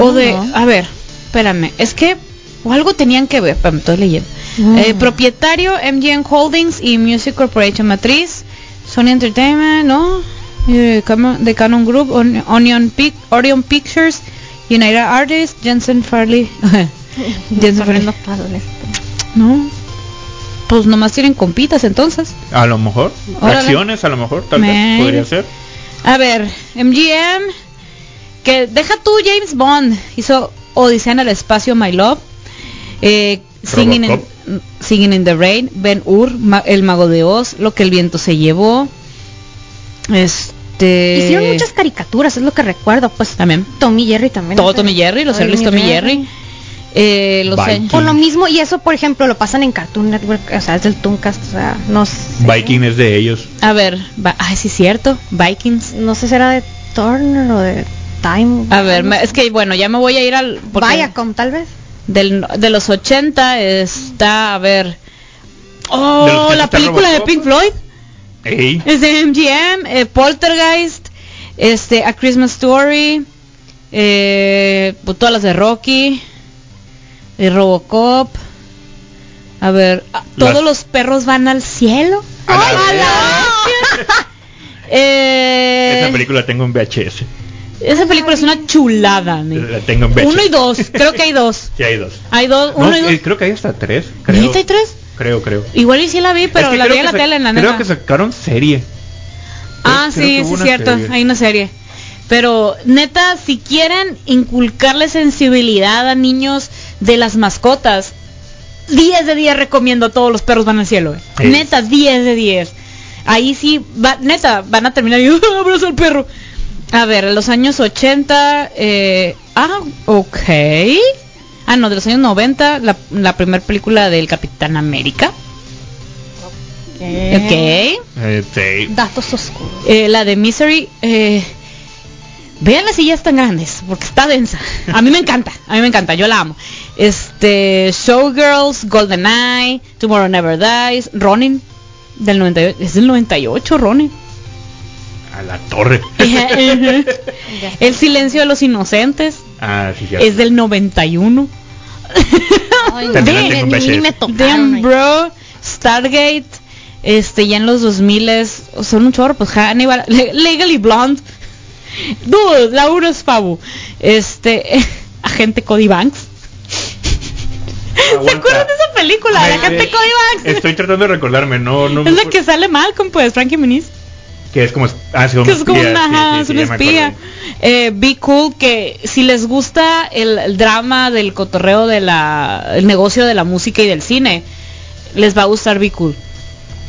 O de, a ver, espérame, es que o algo tenían que ver, espérame, estoy leyendo. Mm. Eh, propietario MGM Holdings y Music Corporation Matriz, Sony Entertainment, ¿no? Eh, The Canon Group, On- Onion Pic- Orion Pictures, United Artists, Jensen Farley. Jensen Farley. No. Pues nomás tienen compitas entonces. A lo mejor. Órale. Acciones, a lo mejor, tal vez podría ser. A ver, MGM, que deja tú James Bond, hizo Odisea en el espacio, My Love, eh, Singing, in. Singing in the Rain, Ben Ma- El Mago de Oz, Lo que el viento se llevó, este... Hicieron muchas caricaturas, es lo que recuerdo. Pues También. Tommy Jerry también. Todo Tommy Jerry, los early Tommy Jerry. Eh, los. Por lo mismo, y eso, por ejemplo, lo pasan en Cartoon Network, o sea, es del Tooncast, o sea, no sé. Viking es de ellos. A ver, ay, sí es cierto, Vikings. No sé si era de Turner o de Time. A ver, me- es que bueno, ya me voy a ir al... Viacom, tal vez. del, de los 80 está, a ver... Oh, los 80 la película de. Pink Floyd. Ey, Es de MGM, eh, Poltergeist, este, A Christmas Story, eh, pues, todas las de Rocky, eh, Robocop. A ver, ah, Las- todos los perros van al cielo. A la ¡Ay, a la bestia! Eh, esa película tengo en VHS. Esa película es una chulada. neta. La tengo en. Uno y dos, creo que hay dos. Sí, hay dos. Hay dos, No, uno y dos. eh, creo que hay hasta tres. Creo. ¿Neta hay tres? Creo, creo. Igual y sí la vi, pero Es que la creo vi en la tele, en la Creo neta. que sacaron serie. Ah, creo sí, sí es cierto, serie. hay una serie. Pero neta, si quieren inculcarle sensibilidad a niños de las mascotas, 10 de 10 recomiendo a todos los perros van al cielo. eh. Sí. Neta, 10 de 10. Ahí sí, va- neta, van a terminar y abrazo al perro. A ver, los años 80, eh, ah, ok. Ah, no, de los años 90, la, la primera película del Capitán América. Ok. Sí. Datos oscuros. Eh, la de Misery, eh, vean las sillas tan grandes, porque está densa. A mí me encanta, a mí me encanta, yo la amo. Este, Showgirls, GoldenEye, Tomorrow Never Dies, Ronin, del 98, es del 98, Ronin. A la torre. El silencio de los inocentes ah, sí, ya. es del 91. Ay, tengo en ni- me tocaron Damn. Bro, Stargate, este ya en los 2000 son un chorro, pues Hannibal, Le- Legally Blonde. Dude, la uno es Fabu. Este, agente Cody Banks. ¿Se acuerdan de esa película? La Me- agente Cody Banks. Estoy tratando de recordarme, no, no. Es la que sale Malcolm, pues, Frankie Muniz. Que es como. Ah, sí, Que es como espía, una, sí, ajá, sí, es sí, una espía. Eh, Be Cool, que si les gusta el, el drama del cotorreo de la, el negocio de la música y del cine, les va a gustar Be Cool.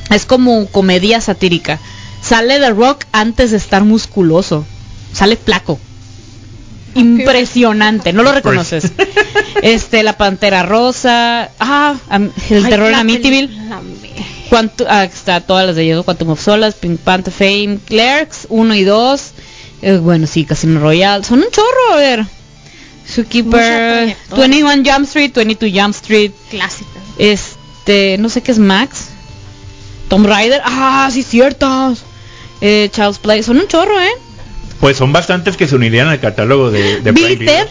Es como comedia satírica. Sale The Rock antes de estar musculoso. Sale flaco. Impresionante, no lo reconoces. Este, la Pantera Rosa, ah, el Ay, terror en la Amityville. película, me- Quantum, ah, está todas las de ellos, Quantum of Solace, Pink Panther Fame, Clerks, 1 y 2. Eh, bueno, sí, Casino Royale. Son un chorro, a ver. Zookeeper, trayectoria. 21 Jump Street, 22 Jump Street. Clásica. Este, no sé qué es Max. Tomb Raider, ah, sí, ciertas. Eh, Child's Play, son un chorro, ¿eh? Pues son bastantes que se unirían al catálogo de, de Billy. Ted,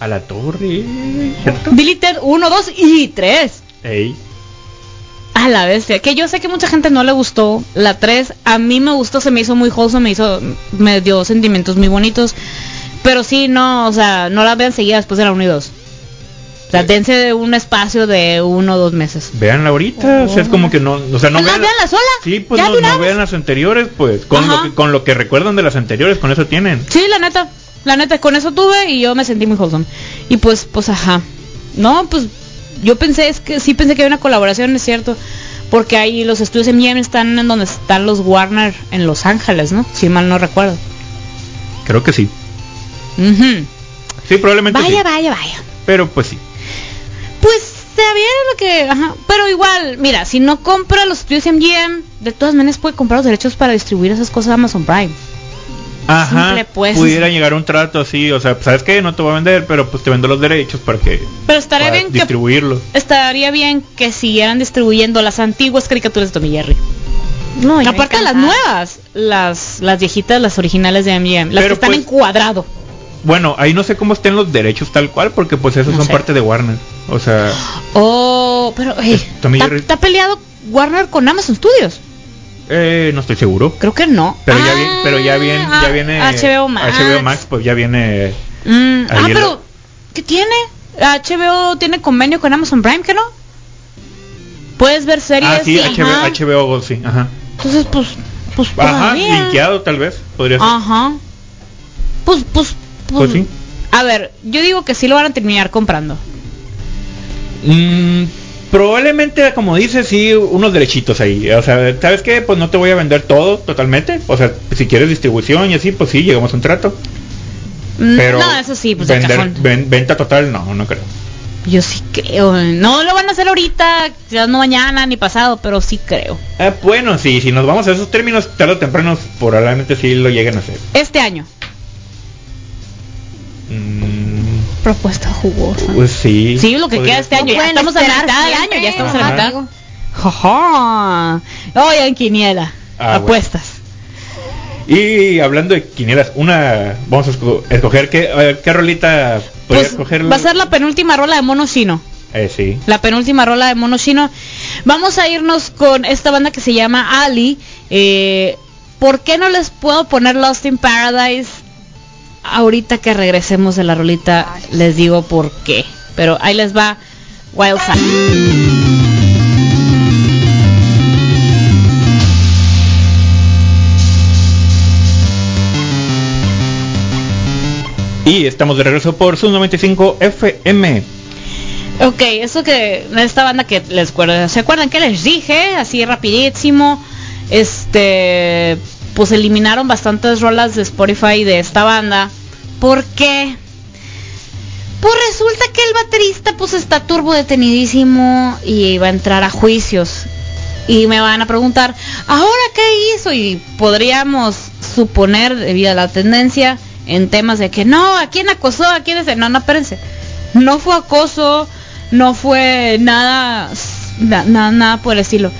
A la torre. ¿Cierto? Billy Ted 1, 2 y 3. Ey. A la bestia, que yo sé que mucha gente no le gustó la 3, a mí me gustó, se me hizo muy wholesome, me hizo me dio sentimientos muy bonitos, Pero sí, no, o sea, no las vean seguidas después de la 1 y 2. O sea, dense un espacio de uno o dos meses. Veanla ahorita, o sea, es como que no, o sea, no Además, vean, véanla sola. Sí, pues no, no vean las anteriores, pues, con lo, que, con lo que recuerdan de las anteriores, con eso tienen. Sí, la neta. La neta, con eso tuve y yo me sentí muy wholesome. Y pues, pues, ajá. No, pues, yo pensé, es que sí pensé que había una colaboración, es cierto. Porque ahí los estudios MGM están en donde están los Warner en Los Ángeles, ¿no? Si mal no recuerdo. Creo que sí. Ujú. Sí, probablemente Vaya, sí. vaya, vaya. Pero pues sí. Pues sabía lo que, ajá, pero igual, mira, si no compra los estudios MGM, de todas maneras puede comprar los derechos para distribuir esas cosas a Amazon Prime. Ajá. Simple, pues. Pudiera llegar a un trato así, o sea, ¿sabes qué? No te voy a vender, pero pues te vendo los derechos para que Pero estaría bien que distribuirlos. estaría bien que siguieran distribuyendo las antiguas caricaturas de Tommy Jerry. No, Aparte de las nuevas, las las viejitas, las originales de MGM, las Pero que están pues- en cuadrado. Bueno, ahí no sé cómo estén los derechos tal cual, porque pues esos No son sé. parte de Warner. O sea, Oh, pero hey, Es Tommy ¿está, Jerry. está peleado Warner con Amazon Studios? Eh, no estoy seguro. Creo que no. Pero ya Ah, viene, pero ya viene, ya ah, viene HBO Max. HBO Max, pues ya viene. Mm, ah, pero lo- ¿qué tiene? HBO tiene convenio con Amazon Prime, ¿que no? Puedes ver series. Ah, sí, y- HBO, ajá. HBO sí, ajá. Entonces, pues, pues Ajá, todavía. linkeado tal vez, podría ser. Ajá. Pues, pues, Pues sí. A ver, yo digo que sí lo van a terminar comprando. Mm, probablemente, como dices, sí, unos derechitos ahí. O sea, ¿sabes qué? Pues no te voy a vender todo totalmente. O sea, si quieres distribución y así, pues sí, llegamos a un trato. Mm, Pero no, eso sí, pues de vender- ven- venta total, no, no creo. Yo sí creo. No lo van a hacer ahorita, quizás no mañana ni pasado, pero sí creo. Ah, bueno, sí, si nos vamos a esos términos, tarde o temprano, probablemente sí lo lleguen a hacer. Este año. Mm, Propuesta jugosa. pues sí. Sí, lo que podría queda este año. Ya estamos a la mitad del año, ya estamos a la ajá. mitad. amigo. Jaja. Oye, en quiniela. Ah, Apuestas. Y hablando de quinielas, una, vamos a esco- escoger qué, a ver, qué rolita Pues escoger. va a ser la penúltima rola de Mono Chino. Eh, sí. La penúltima rola de Mono Chino. Vamos a irnos con esta banda que se llama Ali. Eh, ¿Por qué no les puedo poner Lost in Paradise? Ahorita que regresemos de la rolita les digo por qué. Pero ahí les va Wild Side. Y estamos de regreso por Sub 95 FM. Ok, eso que esta banda que les acuerdo, ¿se acuerdan que les dije? Así rapidísimo. Este, pues eliminaron bastantes rolas de Spotify de esta banda. ¿Por qué? Pues resulta que el baterista pues está turbo detenidísimo y va a entrar a juicios. Y me van a preguntar, ¿ahora qué hizo? Y podríamos suponer, debido a la tendencia, en temas de que no, ¿a quién acosó? ¿A quién es? No, no, espérense. No fue acoso, no fue nada, na- na- nada por el estilo.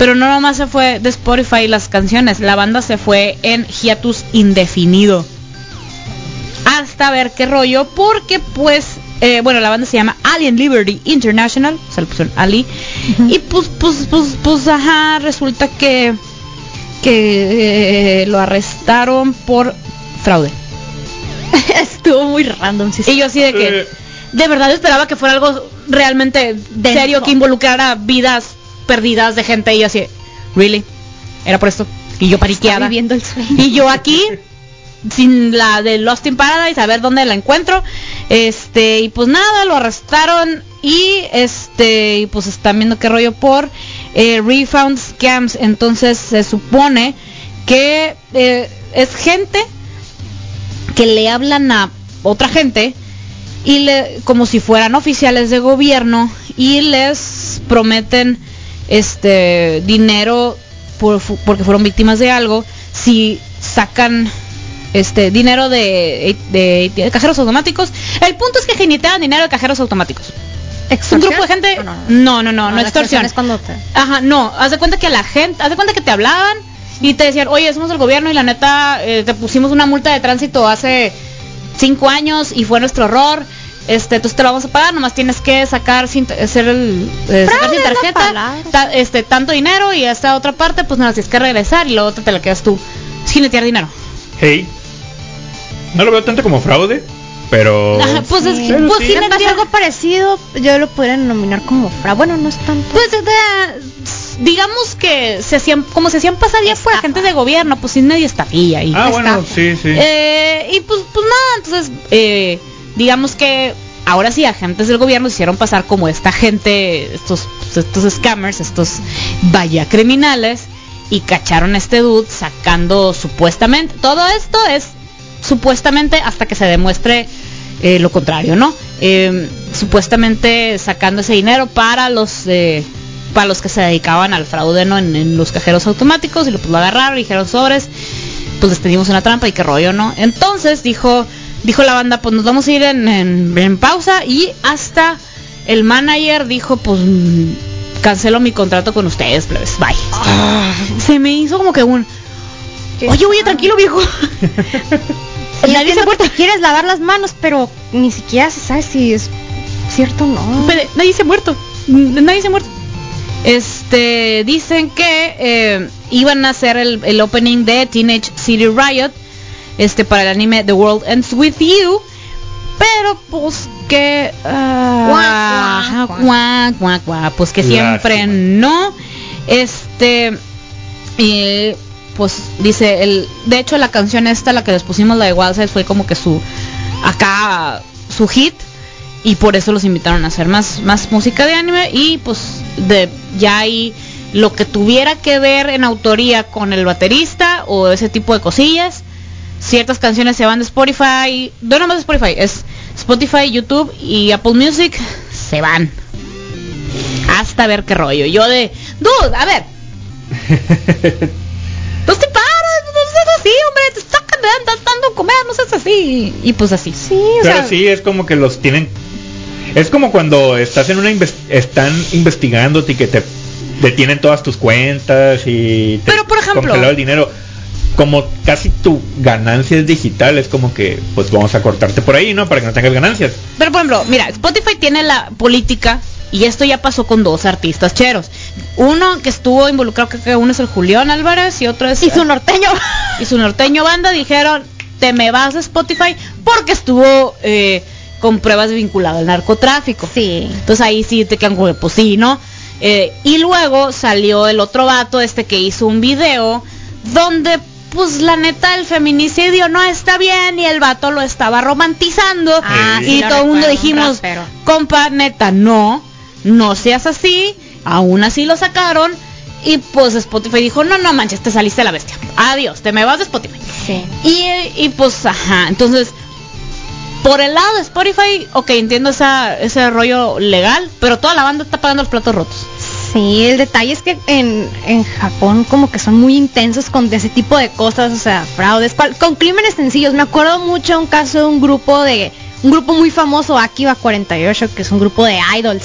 Pero no nomás se fue de Spotify las canciones, la banda se fue en hiatus indefinido. Hasta ver qué rollo, porque pues, eh, bueno, la banda se llama Alien Liberty International, o sea, le pusieron Ali. Y pues, pues, pues, pues, ajá, resulta que, que eh, lo arrestaron por fraude. Estuvo muy random, sí. Y yo así de que, Eh. de verdad esperaba que fuera algo realmente Denso. serio que involucrara vidas perdidas de gente y yo así, really, era por esto. Y yo pariqueada. viviendo el sueño. Y yo aquí, sin la de Lost in Paradise, a ver dónde la encuentro. Este, y pues nada, lo arrestaron y este, y pues están viendo qué rollo por eh, refund scams. Entonces se supone que eh, es gente que le hablan a otra gente y le como si fueran oficiales de gobierno y les prometen este dinero por- porque fueron víctimas de algo si sacan este dinero de, de- de cajeros automáticos el punto es que generaban dinero de cajeros automáticos es un grupo de gente ¿O no? no no no no, la extorsión es cuando te... Ajá, no, haz de cuenta que la gente, haz de cuenta que te hablaban y te decían, oye, somos el gobierno y la neta eh, te pusimos una multa de tránsito hace cinco años y fue nuestro error. Este, entonces te lo vamos a pagar, nomás tienes que sacar sin hacer el eh, sacar Fraude sin la tarjeta ta- este tanto dinero y esta otra parte pues nada, tienes que regresar y luego otra te la quedas tú sin netear dinero. Hey, no lo veo tanto como fraude, pero Ajá, pues es que pues sí. Si algo parecido, yo lo pudiera nominar como fra. Bueno, no es tanto. Pues de- digamos que se hacían como se hacían pasar ya por agentes de gobierno, pues sin nadie estafía ahí. Ah, bueno, sí, sí. Eh, y pues, pues nada, entonces, eh, digamos que ahora sí, agentes del gobierno hicieron pasar como esta gente, estos, estos scammers, estos vaya criminales, y cacharon a este dude sacando supuestamente, todo esto es supuestamente hasta que se demuestre eh, lo contrario, ¿no? Eh, supuestamente sacando ese dinero para los eh, para los que se dedicaban al fraude ¿no? en, en los cajeros automáticos y lo, pues, lo agarraron dijeron sobres pues les pedimos una trampa y qué rollo, ¿no? Entonces dijo, dijo la banda, pues nos vamos a ir en, en- en pausa y hasta el manager dijo, pues mm, cancelo mi contrato con ustedes, plebes, bye. Se me hizo como que un, oye, oye, tranquilo viejo. Y Nadie se te quieres lavar las manos, pero ni siquiera se sabe si es cierto o no. Nadie se ha muerto. Nadie se ha muerto. Este, dicen que eh, iban a hacer el, el opening de Teenage City Riot, este, para el anime The World Ends With You, pero pues que, Guau, guau, guau, guau, guau, pues que siempre Lástima. no, este, y pues dice el, de hecho la canción esta, la que les pusimos la de Wild Side fue como que su, acá su hit. Y por eso los invitaron a hacer más más música de anime. Y pues de ya ahí lo que tuviera que ver en autoría con el baterista o ese tipo de cosillas ciertas canciones se van de Spotify no nomás de Spotify es Spotify YouTube y Apple Music se van hasta ver qué rollo yo de dude a ver no te paras no seas así hombre te estás dando, comer no seas así y pues así Sí, o Pero sea, sí, es como que los tienen. Es como cuando estás en una inves- están investigándote y que te detienen todas tus cuentas y te Pero, por ejemplo- el dinero. Como casi tu ganancia es digital, es como que pues vamos a cortarte por ahí, ¿no? Para que no tengas ganancias. Pero por ejemplo, mira, Spotify tiene la política y esto ya pasó con dos artistas cheros. Uno que estuvo involucrado, creo que uno es el Julián Álvarez y otro es y su norteño. y su norteño banda dijeron te me vas de Spotify porque estuvo eh, con pruebas vinculado al narcotráfico. Sí. Entonces ahí sí te quedan como, pues sí, ¿no? Eh, y luego salió el otro vato, este que hizo un video donde, pues la neta, el feminicidio no está bien y el vato lo estaba romantizando. Ah, y todo el mundo dijimos, compa, neta, no, no seas así. Aún así lo sacaron. Y pues Spotify dijo, no, no manches, te saliste la bestia. Adiós, te me vas de Spotify. Sí. Y, y pues, ajá, entonces, por el lado de Spotify, ok, entiendo esa, ese rollo legal, pero toda la banda está pagando los platos rotos. Sí, el detalle es que en, en Japón como que son muy intensos con ese tipo de cosas, o sea, fraudes, con crímenes sencillos. Me acuerdo mucho un caso de un grupo de un grupo muy famoso, Akiba 48, que es un grupo de idols,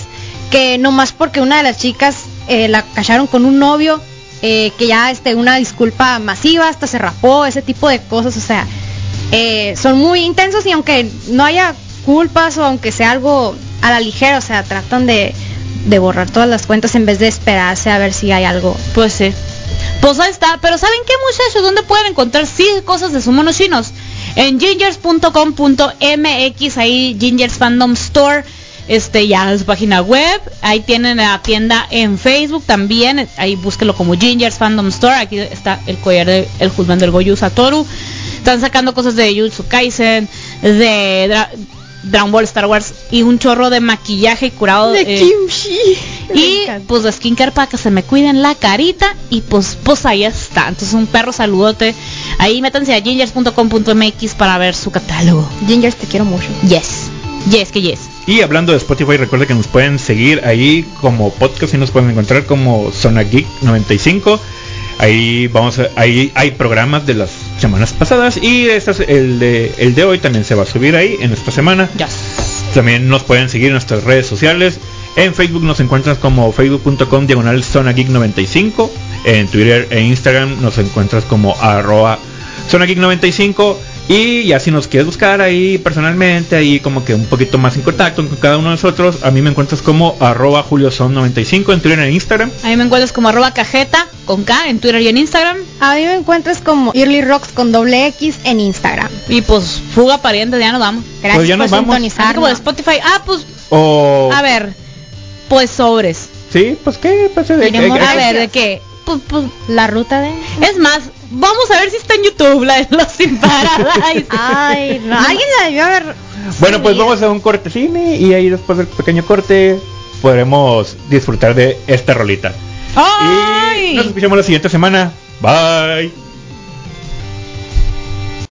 que nomás porque una de las chicas eh, la cacharon con un novio, eh, que ya este una disculpa masiva, hasta se rapó, ese tipo de cosas, o sea, eh, son muy intensos y aunque no haya culpas o aunque sea algo a la ligera, o sea, tratan de, de borrar todas las cuentas en vez de esperarse a ver si hay algo. Pues sí. Pues ahí está, pero ¿saben qué muchachos? ¿Dónde pueden encontrar sí cosas de monos chinos? En gingers.com.mx, ahí Gingers Fandom Store, este ya su página web, ahí tienen la tienda en Facebook también, ahí búsquelo como Gingers Fandom Store, aquí está el collar del el Hulman del Goyu Satoru, están sacando cosas de Jujutsu Kaisen, de Dragon Ball Star Wars y un chorro de maquillaje curado eh, kimchi. y pues de skincare para que se me cuiden la carita y pues pues ahí está. Entonces un perro saludote. Ahí métanse a gingers.com.mx para ver su catálogo. Gingers, te quiero mucho. Yes. Yes, que yes. Y hablando de Spotify, recuerda que nos pueden seguir ahí como podcast y nos pueden encontrar como Zona Geek 95. Ahí vamos a- ahí hay programas de las semanas pasadas y este es el de el de hoy también se va a subir ahí en esta semana. Yes. También nos pueden seguir en nuestras redes sociales. En Facebook nos encuentras como facebook.com diagonal zona geek 95. En Twitter e Instagram nos encuentras como arroba zona geek 95. Y ya si nos quieres buscar ahí personalmente, ahí como que un poquito más en contacto con cada uno de nosotros, a mí me encuentras como arroba julioson95 en Twitter e Instagram. Ahí me encuentras como arroba cajeta con K en Twitter y en Instagram. A mí me encuentras como Early Rocks con doble X en Instagram. Y pues fuga pariente, ya nos vamos. Gracias Pues ya por vamos. Sintonizar. como de Spotify. Ah, pues, O... a ver. Pues sobres. Sí, pues qué, pues de- Tenemos- eh, A ver, ¿de qué? Pues, pues, La ruta de... es más, vamos a ver si está en YouTube la de los sin Paradise. Ay, no. Alguien la debió haber... Bueno, pues vamos a un corte cine y ahí después del pequeño corte podremos disfrutar de esta rolita. Y nos escuchamos la siguiente semana. Bye.